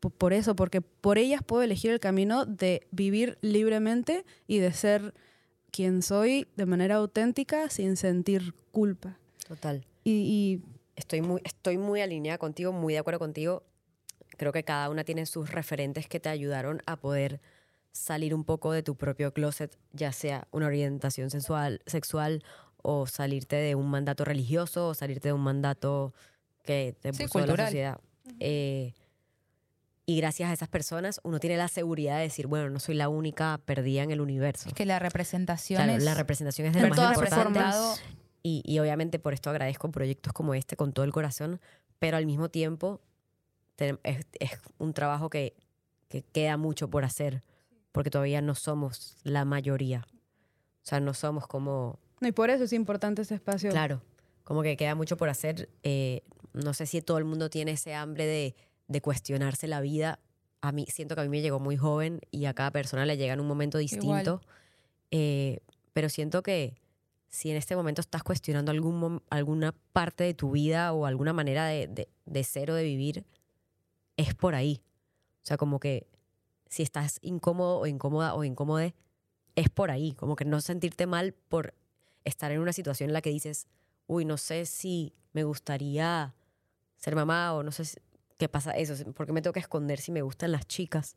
po- por eso, porque por ellas puedo elegir el camino de vivir libremente y de ser quien soy de manera auténtica sin sentir culpa. Total. Y, Estoy muy, estoy muy alineada contigo, muy de acuerdo contigo. Creo que cada una tiene sus referentes que te ayudaron a poder salir un poco de tu propio closet, ya sea una orientación sensual, sexual o salirte de un mandato religioso o salirte de un mandato que te Sí, puso la cultural. sociedad. Eh, y gracias a esas personas uno tiene la seguridad de decir, bueno, no soy la única perdida en el universo. Es que la representación Claro, es... la representación es de lo más importante. Y, y obviamente por esto agradezco proyectos como este con todo el corazón, pero al mismo tiempo es, es un trabajo que, que queda mucho por hacer, porque todavía no somos la mayoría. O sea, no somos como, y por eso es importante este espacio. claro, como que queda mucho por hacer. eh, no sé si todo el mundo tiene ese hambre de, de cuestionarse la vida. A mí, siento que a mí me llegó muy joven y a cada persona le llega en un momento distinto. Eh, pero siento que si en este momento estás cuestionando algún, alguna parte de tu vida o alguna manera de, de, de ser o de vivir, es por ahí. O sea, como que si estás incómodo o incómoda o incómode, es por ahí. Como que no sentirte mal por estar en una situación en la que dices, uy, no sé si me gustaría ser mamá o no sé si- qué pasa eso, ¿por qué me tengo que esconder si me gustan las chicas?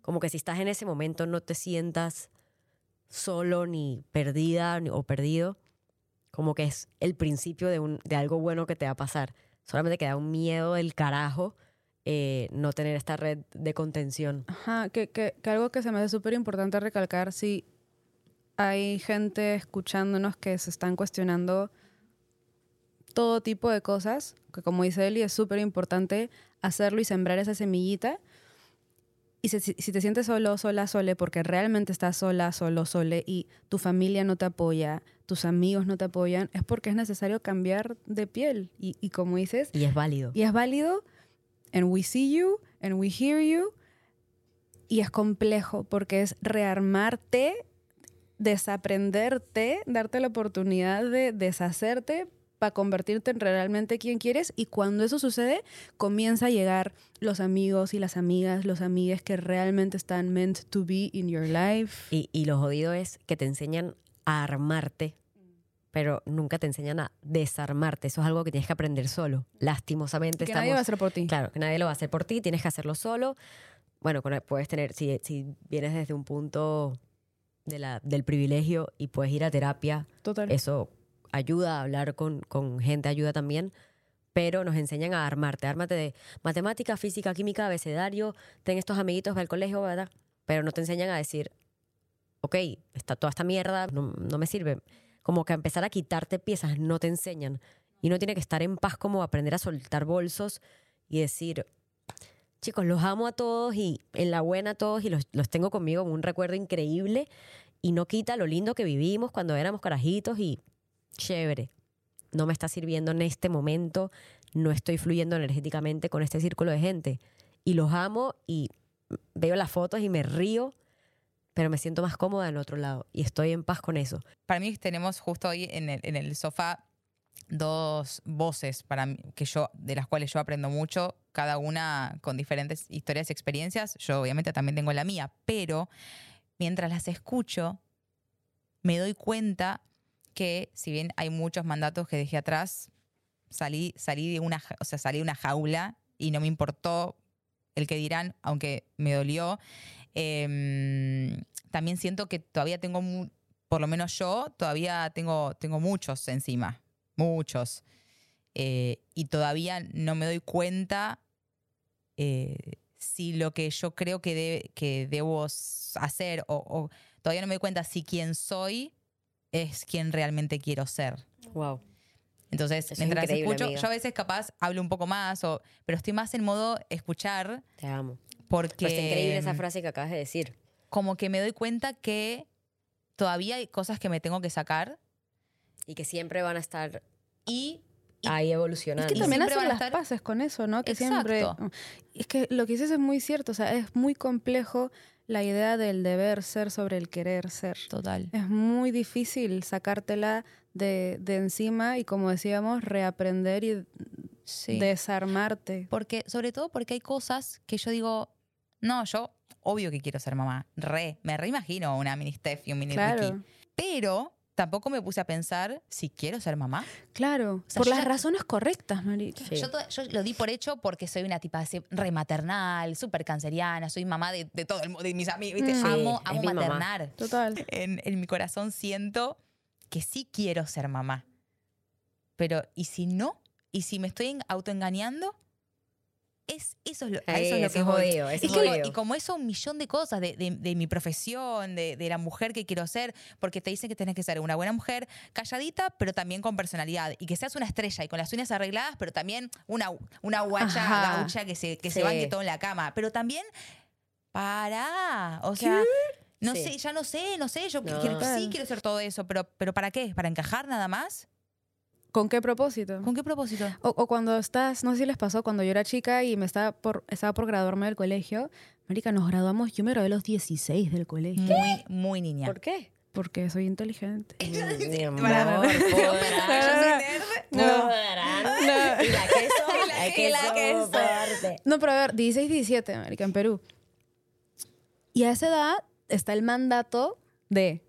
Como que si estás en ese momento no te sientas solo ni perdida ni- o perdido, como que es el principio de, un, de algo bueno que te va a pasar. Solamente que da un miedo del carajo eh, no tener esta red de contención. Ajá, que, que, que algo que se me hace súper importante recalcar, si hay gente escuchándonos que se están cuestionando todo tipo de cosas, que como dice Eli, es súper importante hacerlo y sembrar esa semillita. Y si, te sientes solo, sola, sole, porque realmente estás sola, solo, sole, y tu familia no te apoya, tus amigos no te apoyan, es porque es necesario cambiar de piel. Y, y como dices, Y es válido. y es válido, and we see you, and we hear you, y es complejo porque es rearmarte, desaprenderte, darte la oportunidad de deshacerte para convertirte en realmente quien quieres y cuando eso sucede comienza a llegar los amigos y las amigas, los amigues que realmente están meant to be in your life. Y, y lo jodido es que te enseñan a armarte, pero nunca te enseñan a desarmarte. Eso es algo que tienes que aprender solo. Lastimosamente que estamos... nadie va a hacer por ti. Claro, que nadie lo va a hacer por ti, tienes que hacerlo solo. Bueno, puedes tener, si, si vienes desde un punto de la, del privilegio y puedes ir a terapia, Total. eso ayuda a hablar con, con gente, ayuda también. Pero nos enseñan a armarte, ármate de matemática, física, química, abecedario, ten estos amiguitos del colegio, ¿verdad? Pero no te enseñan a decir, ok, está, toda esta mierda no, no me sirve. Como que a empezar a quitarte piezas no te enseñan. Y uno tiene que estar en paz como aprender a soltar bolsos y decir, chicos, los amo a todos y en la buena a todos y los, los tengo conmigo como un recuerdo increíble y no quita lo lindo que vivimos cuando éramos carajitos y chévere. No me está sirviendo en este momento, no estoy fluyendo energéticamente con este círculo de gente. Y los amo y veo las fotos y me río, pero me siento más cómoda en otro lado y estoy en paz con eso. Para mí tenemos justo hoy en el, sofá dos voces para que yo, de las cuales yo aprendo mucho, cada una con diferentes historias y experiencias. Yo obviamente también tengo la mía, pero mientras las escucho, me doy cuenta que si bien hay muchos mandatos que dejé atrás, salí, salí de una, o sea, salí de una jaula y no me importó el que dirán, aunque me dolió. Em, también siento que todavía tengo, por lo menos yo, todavía tengo, tengo muchos encima, muchos. Eh, y todavía no me doy cuenta eh, si lo que yo creo que, de- que debo hacer o, o todavía no me doy cuenta si quien soy es quien realmente quiero ser. Wow. Entonces, Eso es mientras increíble, escucho, amiga. yo a veces capaz hablo un poco más, o, pero estoy más en modo escuchar Te amo. porque Pero está increíble esa frase que acabas de decir. como que me doy cuenta que todavía hay cosas que me tengo que sacar Y que siempre van a estar y ahí evolucionando. Es que Y también hacen las estar- paces con eso, ¿no? Que Exacto. siempre... Es que lo que dices es muy cierto, o sea, es muy complejo la idea del deber ser sobre el querer ser. total. Es muy difícil sacártela de, de encima y, como decíamos, reaprender y Sí. desarmarte. Porque, sobre todo porque hay cosas que yo digo, no, yo obvio que quiero ser mamá. Re, me reimagino una mini Steph y un mini Claro, Ricky. Pero tampoco me puse a pensar si quiero ser mamá. claro. sea, por las ya- razones correctas, Marica. Sí. Yo, lo di por hecho porque soy una tipa así re maternal, súper canceriana, soy mamá de, de todo el mundo, de mis amigos. ¿viste? Mm. amo amo mi mamá. maternar. Total. En, en mi corazón siento que sí quiero ser mamá. Pero, ¿y si no? ¿Y si me estoy en- autoengañando? Es, eso es lo, a eso es lo Eso que es voy. jodido, que y como eso, un millón de cosas de, de- de mi profesión, de, de la mujer que quiero ser, porque te dicen que tenés que ser una buena mujer, calladita, pero también con personalidad. Y que seas una estrella y con las uñas arregladas, pero también una, una guacha Ajá. gaucha que se, que Sí. se banque todo en la cama. Pero también, para. O sea, no Sí. sé, ya no sé, no sé. Yo No. quiero- sí quiero ser todo eso, pero, pero ¿para qué? ¿Para encajar nada más? ¿Con qué propósito? ¿Con qué propósito? O, o cuando estás, no sé si les pasó, cuando yo era chica y me estaba por, estaba por graduarme del colegio, Marica, nos graduamos, yo me gradué a los 16 del colegio. Muy, muy niña. ¿Por qué? Porque soy inteligente. Mi amor. Yo soy nerd. Podrán. Y la queso, Y la que- la. No, pero a ver, 16, 17, Marica, en Perú. Y a esa edad está el mandato de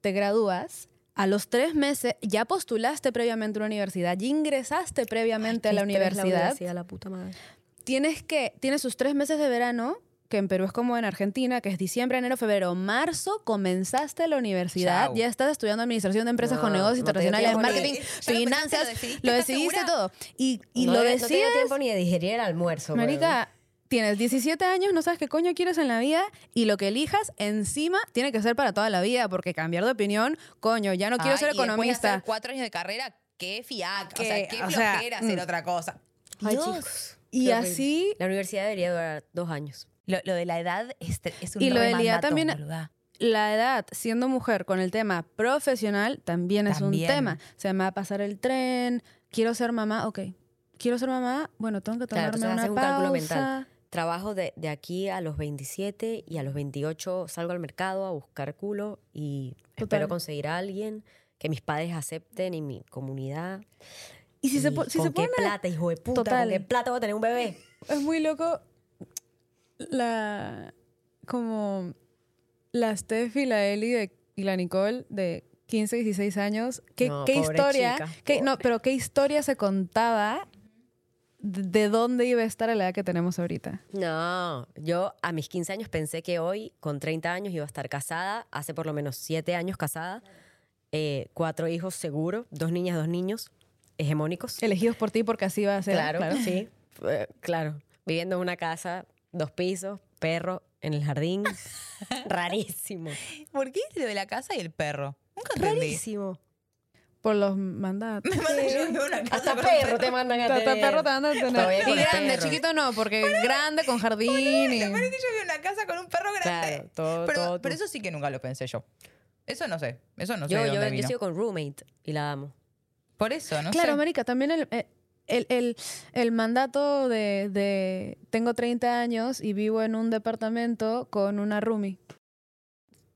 te gradúas, a los tres meses ya postulaste previamente a una universidad, ya ingresaste previamente a la universidad. la puta madre. tienes que, tienes sus tres meses de verano, que en Perú es como en Argentina, que es diciembre, enero, febrero, marzo, comenzaste la universidad, Chao. ya estás estudiando administración de empresas con No, negocios no internacionales, ni- marketing, finanzas, lo decidiste, lo ¿estás decidiste segura? todo. Y, y no, lo No te dio decides, tiempo ni de digerir el almuerzo. marica, tienes 17 años, no sabes qué coño quieres en la vida y lo que elijas encima tiene que ser para toda la vida, porque cambiar de opinión, coño, ya no quiero ser y después de economista. hacer cuatro años de carrera, qué fiaca. O sea, qué o sea, flojera hacer mm. otra cosa. Ay, Dios. chicos. Y qué horrible. así La universidad debería durar dos años. Lo, lo de la edad es, es un Y lo de la edad también- boluda. la edad siendo mujer con el tema profesional también es También. un tema. O sea, me va a pasar el tren, quiero ser mamá, ok. Quiero ser mamá, bueno, tengo que tomarme una un pausa. cálculo mental. Trabajo de, de aquí a los 27 y a los 28 salgo al mercado a buscar culo y Total. espero conseguir a alguien que mis padres acepten y mi comunidad. Y si se, po- si ¿Con se qué pone... plata, hijo de puta? Total. ¿Con qué plata voy a tener un bebé? Es muy loco la... como la Steffi, la Eli de- y la Nicole de 15, 16 años. ¿Qué, No, qué historia? chica, qué- no, pero qué historia se contaba de, de dónde iba a estar a la edad que tenemos ahorita. No, yo a mis 15 años pensé que hoy, con 30 años, iba a estar casada. Hace por lo menos 7 años casada. eh, cuatro hijos seguro, dos niñas, dos niños, hegemónicos. Elegidos por ti porque así va a ser. Claro, sí. Eh, claro. Viviendo en una casa, dos pisos, perro en el jardín. Rarísimo. ¿Por qué lo de la casa y el perro? Nunca entendí. Rarísimo. Por los mandatos. Me mandan yo una casa Hasta con perro te mandan a Hasta tener. perro te van a tener. Todavía Y con el grande, perro. chiquito no, porque grande con jardín. y- que yo en una casa con un perro grande. Claro, todo, pero, todo pero eso sí que nunca lo pensé yo. Eso no sé. Eso no sé yo, de yo, dónde yo vino. sigo con roommate y la amo. Por eso, no claro, sé. América, también el, eh, el, el- el mandato de, de tengo 30 años y vivo en un departamento con una roomie.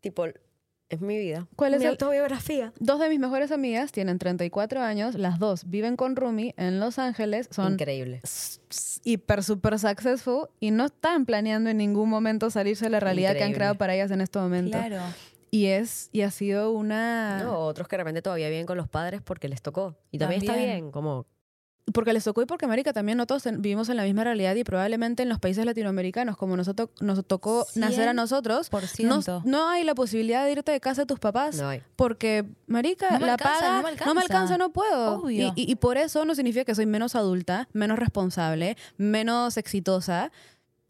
Tipo, es mi vida. ¿Cuál es mi el- autobiografía? Dos de mis mejores amigas tienen 34 años, las dos viven con roomie en Los Ángeles, son Increíble. hiper super successful y no están planeando en ningún momento salirse de la realidad que han creado para ellas en este momento. Claro. Y es y ha sido una No, otros que de repente todavía viven con los padres porque les tocó. Y también, está También. bien, como porque les tocó y porque América también no todos vivimos en la misma realidad y probablemente en los países latinoamericanos como nosotros nos tocó nacer a nosotros Por no, no hay la posibilidad de irte de casa de tus papás no hay. porque marica No la alcanza, paga no me no me alcanza. no puedo y, Obvio. y- y por eso no significa que soy menos adulta menos responsable menos exitosa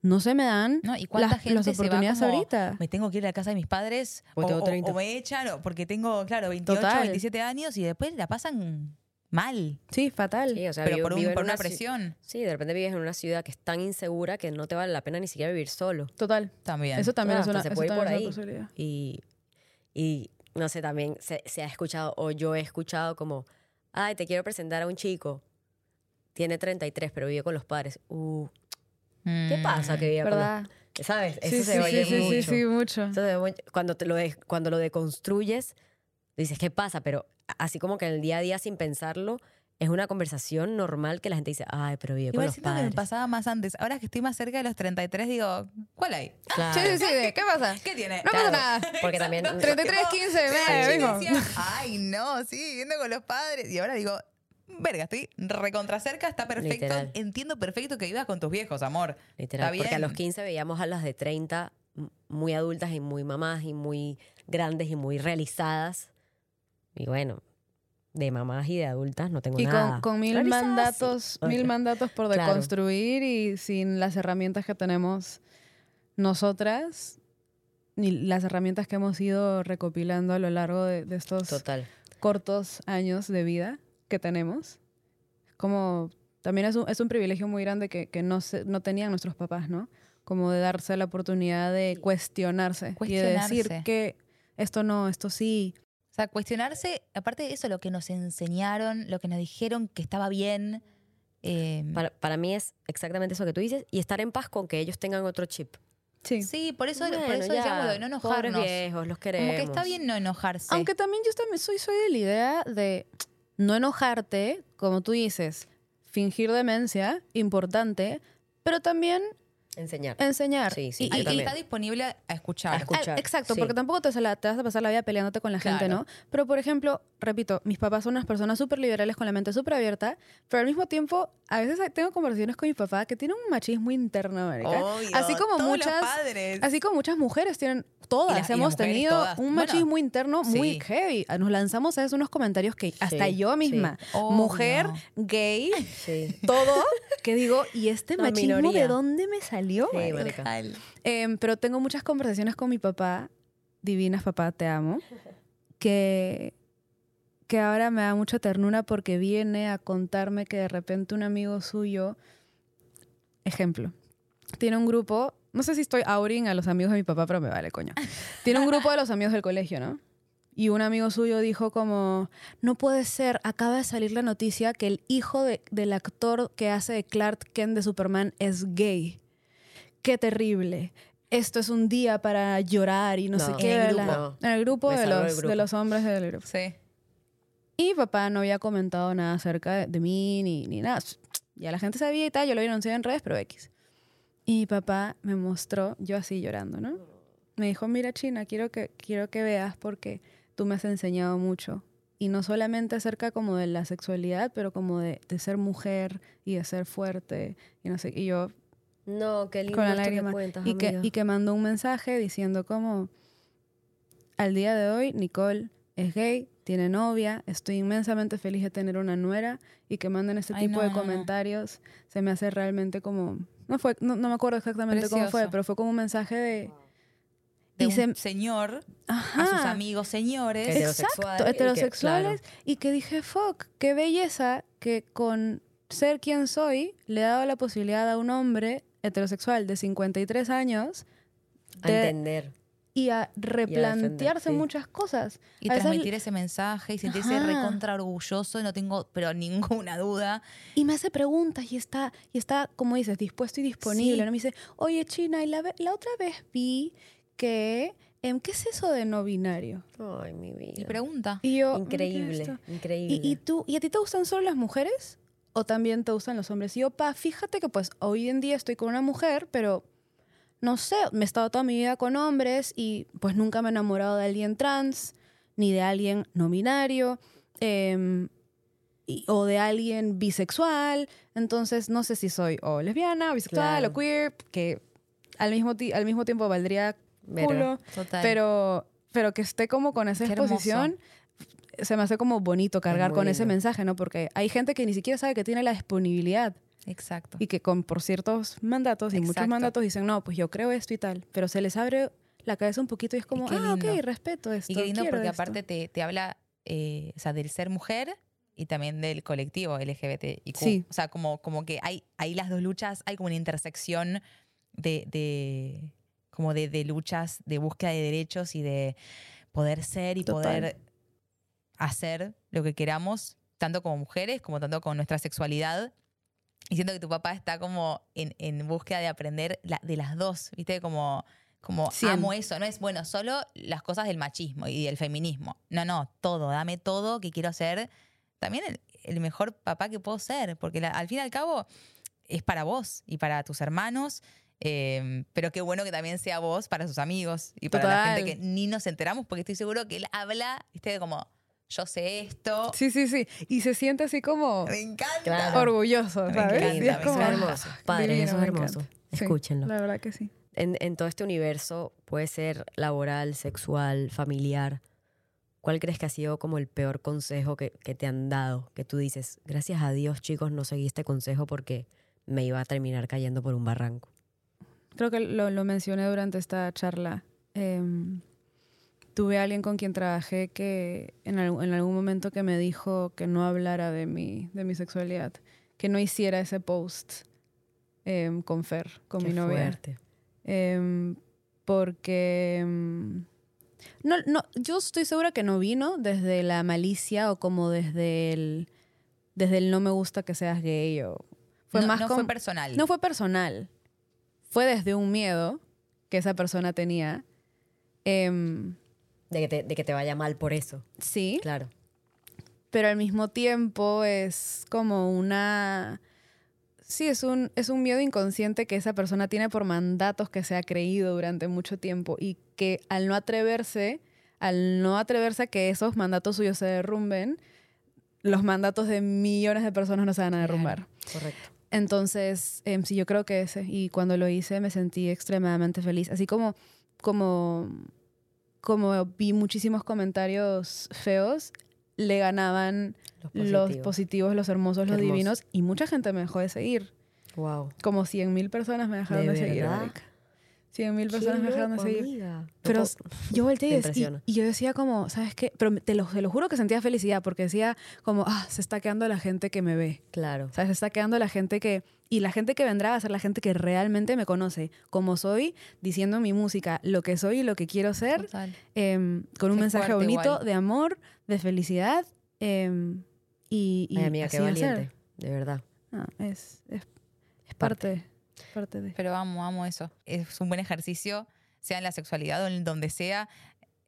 no se me dan No, ¿Y cuánta las, gente las se va oportunidades como, ahorita Me tengo que ir a la casa de mis padres o, tengo o- 30. o me echan porque tengo, claro, 28, Total. 27 años y después la pasan mal. sí fatal Sí, o sea, pero vivo- por, un- por una, ci- presión Sí, de repente vives en una ciudad que es tan insegura que no te vale la pena ni siquiera vivir solo. total también. eso también Ah, es una, se puede ir por ahí. una posibilidad Y, y no sé, también se, se ha escuchado, o yo he escuchado como, ay, te quiero presentar a un chico. Tiene 33, pero vive con los padres. Uh, ¿Qué Mm. pasa que vive con verdad los ¿Sabes? Eso sí, se sí, oye sí, sí, mucho. sí, sí, mucho. Oye- cuando, te lo de- cuando lo deconstruyes, dices, ¿qué pasa? Pero así como que en el día a día, sin pensarlo, es una conversación normal que la gente dice, ay, pero vive con Igual los siento que me padres. pasaba más antes. Ahora que estoy más cerca de los 33, digo, ¿cuál hay? Claro. sí sí sí ¿qué pasa? ¿Qué tiene? no pasa Claro, nada Porque también... 33, 15, Yo ve, mijo. decía, Ay, no, sí, viviendo con los padres. Y ahora digo, verga, estoy recontra cerca, está perfecto. Literal. Entiendo perfecto que vivas con tus viejos, amor. Literal, Está porque a los bien. 15 veíamos a las de 30 m- muy adultas y muy mamás y muy grandes y muy realizadas. Y bueno, de mamás y de adultas no tengo Y nada. con, con mil mandatos, mil mandatos por Claro. deconstruir y sin las herramientas que tenemos nosotras, ni las herramientas que hemos ido recopilando a lo largo de, de estos Total. cortos años de vida que tenemos. Como también es un, es un privilegio muy grande que, que no, se- no tenían nuestros papás, ¿no? Como de darse la oportunidad de cuestionarse, y de decir Cuestionarse. que esto no, esto sí. Sea, cuestionarse, aparte de eso, lo que nos enseñaron, lo que nos dijeron que estaba bien. eh, Para, para mí es exactamente eso que tú dices y estar en paz con que ellos tengan otro chip. Sí. sí, por eso, por Bueno, eso ya, decíamos lo de no pobres enojarnos. viejos, los Como queremos. que está bien no enojarse. Aunque también yo también soy, soy de la idea de no enojarte, como tú dices, fingir demencia, importante, pero también Enseñar. enseñar. Sí, sí, Y- y, está disponible a escuchar. A escuchar. Ah, Exacto, sí. porque tampoco te, la- te vas a pasar la vida peleándote con la gente, Claro. ¿no? Pero, por ejemplo, repito, mis papás son unas personas súper liberales con la mente súper abierta, pero al mismo tiempo, a veces tengo conversaciones con mi papá que tienen un machismo interno. Obvio, así como muchas, padres. así como muchas mujeres tienen, todas las- hemos tenido todas. un Bueno, machismo interno muy heavy. Nos lanzamos a veces unos comentarios que hasta yo misma, Obvio. mujer, gay, Sí. todo, que digo, ¿y este La machismo minoría. de dónde me salió? Sí, marica? Em, pero tengo muchas conversaciones con mi papá, divinas papá, te amo, que, que ahora me da mucha ternura porque viene a contarme que de repente un amigo suyo, ejemplo, tiene un grupo, no sé si estoy outing a los amigos de mi papá, pero me vale, coño. Tiene un grupo de los amigos del colegio, ¿no? Y un amigo suyo dijo como, no puede ser, acaba de salir la noticia que el hijo de- del actor que hace de Clark Kent de Superman es gay. Qué terrible. Esto es un día para llorar y no, sé qué. En el grupo. En el grupo, de los, grupo. de los hombres del grupo. Sí. Y papá no había comentado nada acerca de, de mí ni, ni nada. Ya la gente sabía y tal, yo lo había anunciado en redes, pero X. Y mi papá me mostró, yo así llorando, ¿no? Me dijo, mira China, quiero que, quiero que veas porque tú me has enseñado mucho. Y no solamente acerca como de la sexualidad, pero como de, de ser mujer y de ser fuerte. Y no sé, y yo No, qué lindo con la que cuentas, y, que, y que mandó un mensaje diciendo como, al día de hoy Nicole es gay, tiene novia, estoy inmensamente feliz de tener una nuera y que manden este Ay, tipo no, de no, no. comentarios se me hace realmente como, no fue, no, no me acuerdo exactamente cómo fue, pero fue como un mensaje de... De y un se- señor Ajá. a sus amigos señores. Heterosexual Exacto, y que- heterosexuales. Y que, dije, fuck, qué belleza que con ser quien soy le he dado la posibilidad a un hombre heterosexual de 53 años A de- entender. y a replantearse sí. muchas cosas. Y A veces- transmitir ese mensaje y sentirse Ajá. recontra orgulloso, no tengo pero ninguna duda. Y me hace preguntas y está, y está, como dices, dispuesto y disponible. Sí. ¿no? Me dice, oye, China, y la, ve- la otra vez vi que, em, ¿qué es eso de no binario? Ay, mi vida. Y pregunta. Y yo, "¿Qué es increíble, esto?". increíble. ¿Y, y tú, ¿y a ti te gustan solo las mujeres? ¿O también te gustan los hombres? Y yo, pa, fíjate que pues hoy en día estoy con una mujer, pero no sé, me he estado toda mi vida con hombres y pues nunca me he enamorado de alguien trans, ni de alguien no binario, em, y- o de alguien bisexual. Entonces no sé si soy o lesbiana, o bisexual, Claro. o queer, que al mismo, al mismo tiempo valdría culo. Total. Pero, pero que esté como con esa Qué hermoso. Se me hace como bonito cargar con ese mensaje, ¿no? Porque hay gente que ni siquiera sabe que tiene la disponibilidad Exacto. y que con por ciertos mandatos y muchos Exacto. mandatos dicen, no, pues yo creo esto y tal, pero se les abre la cabeza un poquito y es como, qué ah, ok, respeto esto. Y qué lindo porque esto". aparte te, te habla eh, o sea, del ser mujer y también del colectivo LGBTIQ. Sí. O sea, como, como que hay, hay las dos luchas, hay como una intersección de, de como de, de luchas de búsqueda de derechos y de poder ser y Total. poder hacer lo que queramos, tanto como mujeres como tanto con nuestra sexualidad. Y siento que tu papá está como en, en búsqueda de aprender la- de las dos, ¿viste? Como, como amo eso, no es, bueno, solo las cosas del machismo y del feminismo. No, no, todo, dame todo que quiero ser también el, el mejor papá que puedo ser, porque la- al fin y al cabo es para vos y para tus hermanos, eh, pero qué bueno que también sea vos para sus amigos y para la gente Total. que ni nos enteramos, porque estoy seguro que él habla, ¿viste? Como, yo sé esto, Sí, sí, sí. Y se siente así como me encanta. Claro. orgulloso, Me ¿sabes? encanta, Y me es como, encanta. ah, hermoso. Padres, divino, eso es hermoso. Sí, Escúchenlo. La verdad que sí. En, en todo este universo, puede ser laboral, sexual, familiar. ¿Cuál crees que ha sido como el peor consejo que, que te han dado? Que tú dices, gracias a Dios, chicos, no seguí este consejo porque me iba a terminar cayendo por un barranco. Creo que lo, lo mencioné durante esta charla. Em, tuve a alguien con quien trabajé que en, algún- en algún momento que me dijo que no hablara de mi, de mi sexualidad, que no hiciera ese post em, con Fer, con Qué mi novia. fuerte. Em, porque em, No, no, yo estoy segura que no vino desde la malicia o como desde el, desde el no me gusta que seas gay o... Fue no, más no fue personal. No fue personal. Fue desde un miedo que esa persona tenía. De que, te, de que te vaya mal por eso. sí, Claro. pero al mismo tiempo es como una... Sí, es un, es un miedo inconsciente que esa persona tiene por mandatos que se ha creído durante mucho tiempo y que al no atreverse, al no atreverse a que esos mandatos suyos se derrumben, los mandatos de millones de personas no se van a Claro. derrumbar. Correcto. Entonces, em, sí, yo creo que ese. Y cuando lo hice me sentí extremadamente feliz. Así como, como, como vi muchísimos comentarios feos, le ganaban Los los positivos. los hermosos, Qué los hermoso. divinos. Y mucha gente me dejó de seguir. Wow. Como 100 mil personas me dejaron de, ¿De seguir. Marica. 100 mil personas me dejaron de seguir. Pero yo volteé y, y yo decía como, ¿sabes qué? Pero te lo, te lo juro que sentía felicidad porque decía como, ah, se está quedando la gente que me ve. claro. Sea, se está quedando la gente que... Y la gente que vendrá va a ser la gente que realmente me conoce, como soy, diciendo mi música, lo que soy y lo que quiero ser, em, con un Qué mensaje bonito igual. de amor, de felicidad. em, y, y Ay, amiga, qué así valiente. De verdad. Ah, es, es, es parte. parte, parte de... Pero amo, amo eso. Es un buen ejercicio, sea en la sexualidad o en donde sea,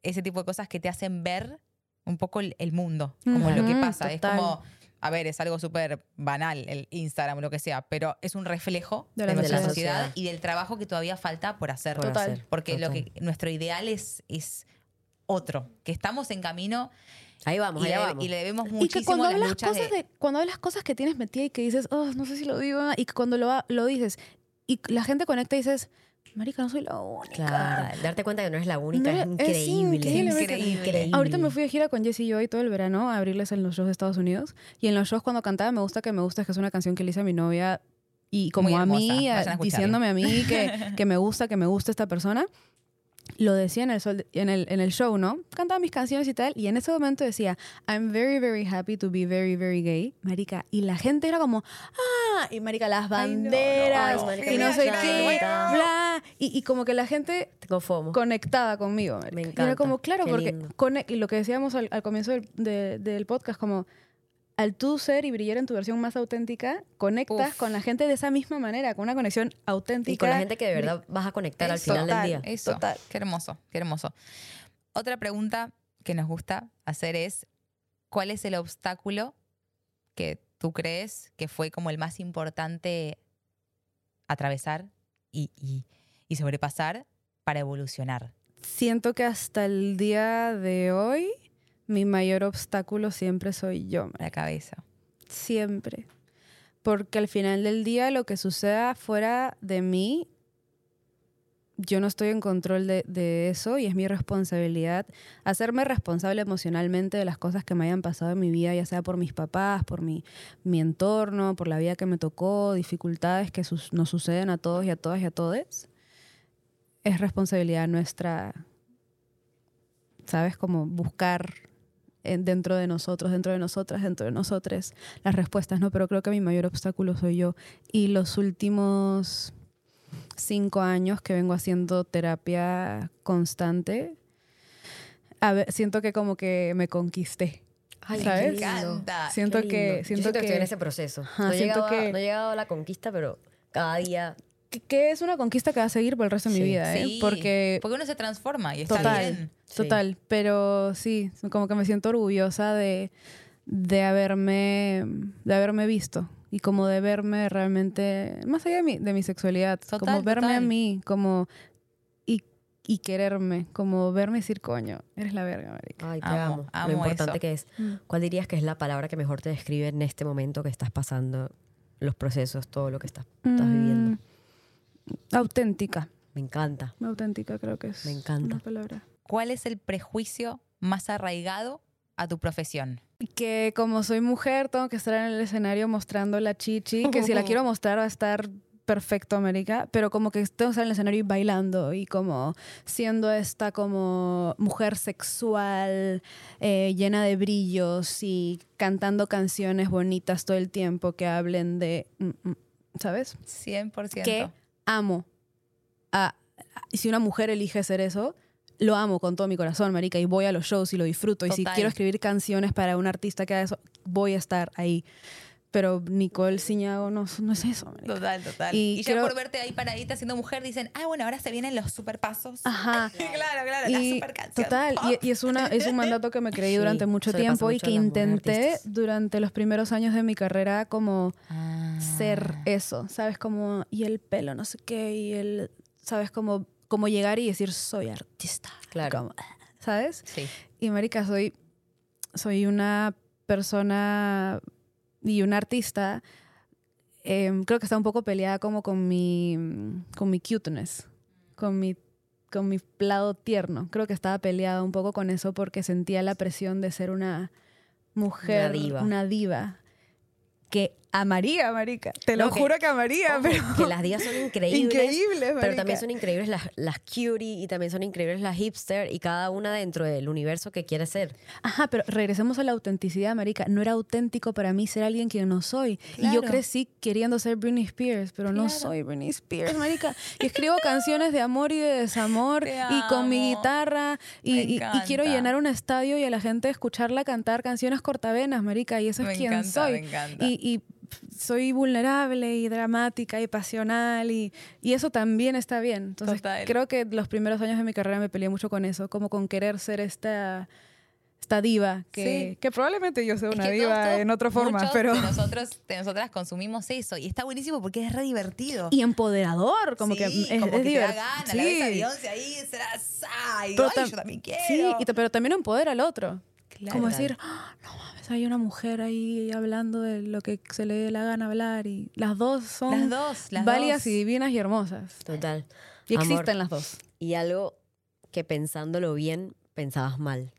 ese tipo de cosas que te hacen ver un poco el, el mundo, como lo que pasa. total. Es como, a ver, es algo súper banal, el Instagram o lo que sea, pero es un reflejo De de, la nuestra sociedad. sociedad. y del trabajo que todavía falta por hacer. Por Total. hacer. Porque lo Total. que nuestro ideal es, es otro, que estamos en camino Ahí vamos, y le, allá vamos. y le debemos Y que muchísimo cuando a las hablas, cosas de... de... cuando hablas cosas que tienes metida y que dices, oh, no sé si lo digo, y que cuando lo, lo dices, y la gente conecta y dices, marica, no soy la única. Claro. Darte cuenta que no eres la única No, es es increíble. increíble, increíble. Ahorita me fui de gira con Jessie Joy todo el verano a abrirles en los shows de Estados Unidos. Y en los shows cuando cantaba Me gusta que me gusta, que es una canción que le hice a mi novia. Y como Muy a hermosa, mí, a a- diciéndome a mí que, que me gusta, que me gusta esta persona. Lo decía en el, sol- en, el, en el show, ¿no? Cantaba mis canciones y tal. Y en ese momento decía, I'm very, very happy to be very, very gay. Marica. Y la gente era como, ah, y marica, las Ay, no, no, banderas. y no sé qué, bla. Y, y como que la gente Tengo FOMO. conectada conmigo. marica. Me Y encanta, era como, claro, qué porque conec- y lo que decíamos al, al comienzo del, de- del podcast, como al tú ser y brillar en tu versión más auténtica, conectas Uf. con la gente de esa misma manera, con una conexión auténtica. Y con la gente que de verdad vas a conectar al final del día. Eso, Total. qué hermoso, qué hermoso. Otra pregunta que nos gusta hacer es, ¿cuál es el obstáculo que tú crees que fue como el más importante atravesar y, y- y sobrepasar para evolucionar? Siento que hasta el día de hoy, mi mayor obstáculo siempre soy yo. La cabeza. Siempre. Porque al final del día, lo que suceda fuera de mí, yo no estoy en control de, de eso y es mi responsabilidad hacerme responsable emocionalmente de las cosas que me hayan pasado en mi vida, ya sea por mis papás, por mi, mi entorno, por la vida que me tocó, dificultades que sus- nos suceden a todos y a todas y a todes. Es responsabilidad nuestra, ¿sabes? Como buscar dentro de nosotros, dentro de nosotras, dentro de nosotros las respuestas, ¿no? Pero creo que mi mayor obstáculo soy yo. Y los últimos cinco años que vengo haciendo terapia constante, a ver, siento que como que me conquisté. Ay, ¿Sabes? Me encanta. Siento que. Yo siento que estoy en ese proceso. Ajá, no, he llegado a, que- no he llegado a la conquista, pero cada día que, es una conquista que va a seguir por el resto de mi vida, ¿eh? Sí, Porque porque uno se transforma y está Total. bien. Sí. Total, pero sí, como que me siento orgullosa de, de haberme de haberme visto y como de verme realmente más allá de mi, de mi sexualidad, como Total, verme a mí, como y, y quererme, como verme y decir, coño, eres la verga, marica. Ay, te Amo, amo. amo Lo importante eso. que es. ¿Cuál dirías que es la palabra que mejor te describe en este momento que estás pasando, los procesos, todo lo que estás, estás viviendo? Auténtica, Me encanta. auténtica creo que es Me encanta. una palabra. ¿Cuál es el prejuicio más arraigado a tu profesión? que como soy mujer tengo que estar en el escenario mostrando la chichi, que si la quiero mostrar va a estar perfecto, América, pero como que tengo que estar en el escenario y bailando y como siendo esta como mujer sexual, eh, llena de brillos y cantando canciones bonitas todo el tiempo que hablen de, mm, mm, ¿sabes? 100%. Que amo. A, si una mujer elige ser eso, lo amo con todo mi corazón, marica, y voy a los shows y lo disfruto. Y si quiero escribir canciones para un artista que haga eso, voy a estar ahí. Pero Nicole Ciñago no, no es eso, marica. Total, total. Y Y, ya creo- por verte ahí paradita siendo mujer dicen, ah, bueno, ahora se vienen los super pasos. Ajá. claro, claro, la Y, super canción. total, y, y es, una, es un mandato que me creí Sí, durante mucho tiempo y mucho que intenté durante los primeros años de mi carrera como Ah. ser eso, ¿sabes? Como, y el pelo, no sé qué, y el, ¿sabes? Como, como llegar y decir, soy artista. Claro. Como, ¿Sabes? Sí. Y marica, soy, soy una persona y una artista, em, creo que está un poco peleada como con mi, con mi cuteness, con mi, con mi lado tierno. Creo que estaba peleada un poco con eso porque sentía la presión de ser una mujer, diva. una diva, que amaría, marica. Te lo que- juro que amaría, Ojo, pero... que las días son increíbles. Increíbles, Pero marica. también son increíbles las, las cutie y también son increíbles las hipster y cada una dentro del universo que quiere ser. Ajá, pero regresemos a la autenticidad, marica. No era auténtico para mí ser alguien que no soy. Y yo crecí queriendo ser Britney Spears, pero no soy Britney Spears, marica. Y escribo canciones de amor y de desamor Te y con mi guitarra y, y- y quiero llenar un estadio y a la gente escucharla cantar canciones cortavenas, marica. Y eso Me es quien encanta, soy. me encanta. Y, y soy vulnerable y dramática y pasional y, y eso también está bien. Entonces Total. creo que los primeros años de mi carrera me peleé mucho con eso, como con querer ser esta esta diva que, Sí. que probablemente yo sea Es una que diva todos- en otra forma, pero de nosotros, de nosotras consumimos eso y está buenísimo porque es re divertido. y empoderador, como que Sí, es, como es que te da gana, la ves a Sí. Beyoncé ahí, será Pero ay, tam- yo también quiero. Sí, y pero también empodera al otro. Claro. Como decir, "Ah, no mames, hay una mujer ahí hablando de lo que se le dé la gana hablar y las dos son Las dos, las válidas dos. y divinas y hermosas. Total. Y Amor. existen las dos. Y algo que pensándolo bien pensabas mal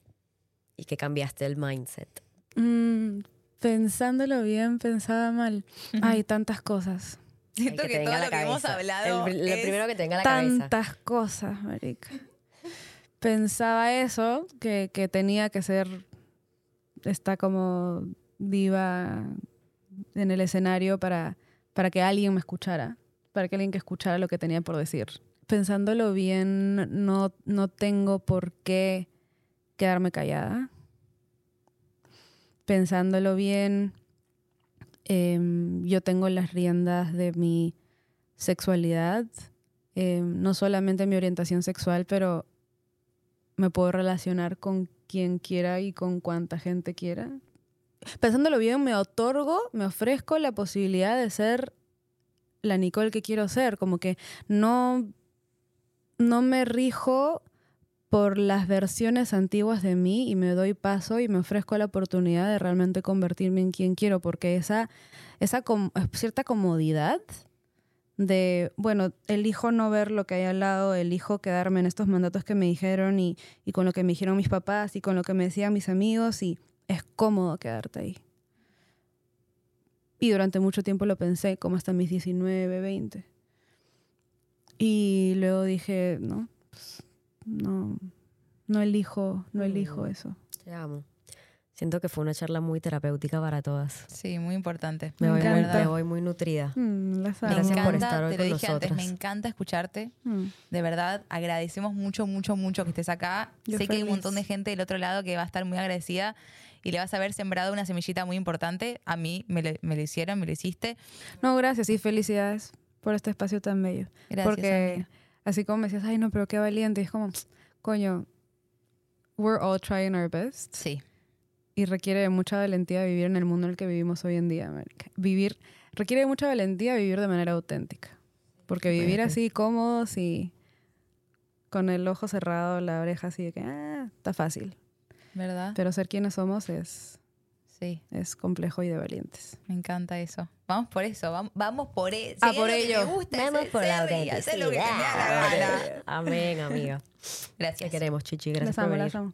y que cambiaste el mindset. Mm, pensándolo bien, pensaba mal. Hay tantas cosas. Siento que, te todo lo la que hemos cabeza. hablado El- lo es- primero que te venga a la cabeza. Tantas cosas, marica. Pensaba eso, que, que tenía que ser esta como diva en el escenario para, para que alguien me escuchara, para que alguien que escuchara lo que tenía por decir. Pensándolo bien, no, no tengo por qué quedarme callada. Pensándolo bien, em, yo tengo las riendas de mi sexualidad, em, no solamente mi orientación sexual, pero me puedo relacionar con quien quiera y con cuanta gente quiera. Pensándolo bien, me otorgo, me ofrezco la posibilidad de ser la Nicole que quiero ser, como que no, no me rijo por las versiones antiguas de mí y me doy paso y me ofrezco la oportunidad de realmente convertirme en quien quiero, porque esa, esa cierta comodidad de, bueno, elijo no ver lo que hay al lado, elijo quedarme en estos mandatos que me dijeron y, y con lo que me dijeron mis papás y con lo que me decían mis amigos y es cómodo quedarte ahí. Y durante mucho tiempo lo pensé, como hasta mis 19, 20. Y luego dije, no, pues, no, no elijo, no elijo Mm. eso. Te amo. Siento que fue una charla muy terapéutica para todas. Sí, muy importante. Me, Me voy, muy, me voy muy nutrida. Mm. Gracias por encanta, estar hoy te lo con dije antes, me nosotras. encanta escucharte. Mm. De verdad, agradecemos mucho, mucho, mucho que estés acá. Yo sé que hay un feliz. montón de gente del otro lado que va a estar muy agradecida y le vas a haber sembrado una semillita muy importante. A mí me lo, me lo hicieron, me lo hiciste. No, gracias y felicidades por este espacio tan bello. Gracias. Porque amiga. así como me decías, ay, no, pero qué valiente. Y es como, coño, we're all trying our best. Sí, Y requiere de mucha valentía vivir en el mundo en el que vivimos hoy en día. marica. Vivir, requiere de mucha valentía vivir de manera auténtica. Porque vivir así cómodos y con el ojo cerrado, la oreja así de que, ah, está fácil. ¿verdad? Pero ser quienes somos es, Sí, es complejo y de valientes. me encanta eso. Vamos por eso, vamos, vamos por eso. Ah, por ello. Vamos por la te. Amén, amiga. Te Gracias. queremos, Chichi. Gracias Las por amo, venir. las amo.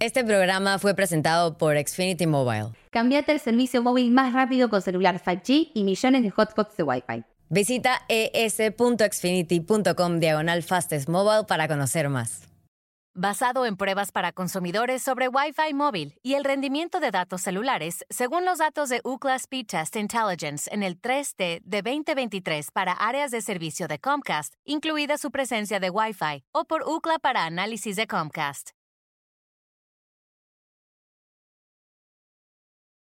Este programa fue presentado por Xfinity Mobile. Cambiate el servicio móvil más rápido con celular 5G y millones de hotspots de Wi-Fi. Visita es.xfinity.com diagonal fastest mobile para conocer más. basado en pruebas para consumidores sobre Wi-Fi móvil y el rendimiento de datos celulares, según los datos de Ookla Speed Test Intelligence en el 3D de 2023 para áreas de servicio de Comcast, incluida su presencia de Wi-Fi, o por Ookla para análisis de Comcast.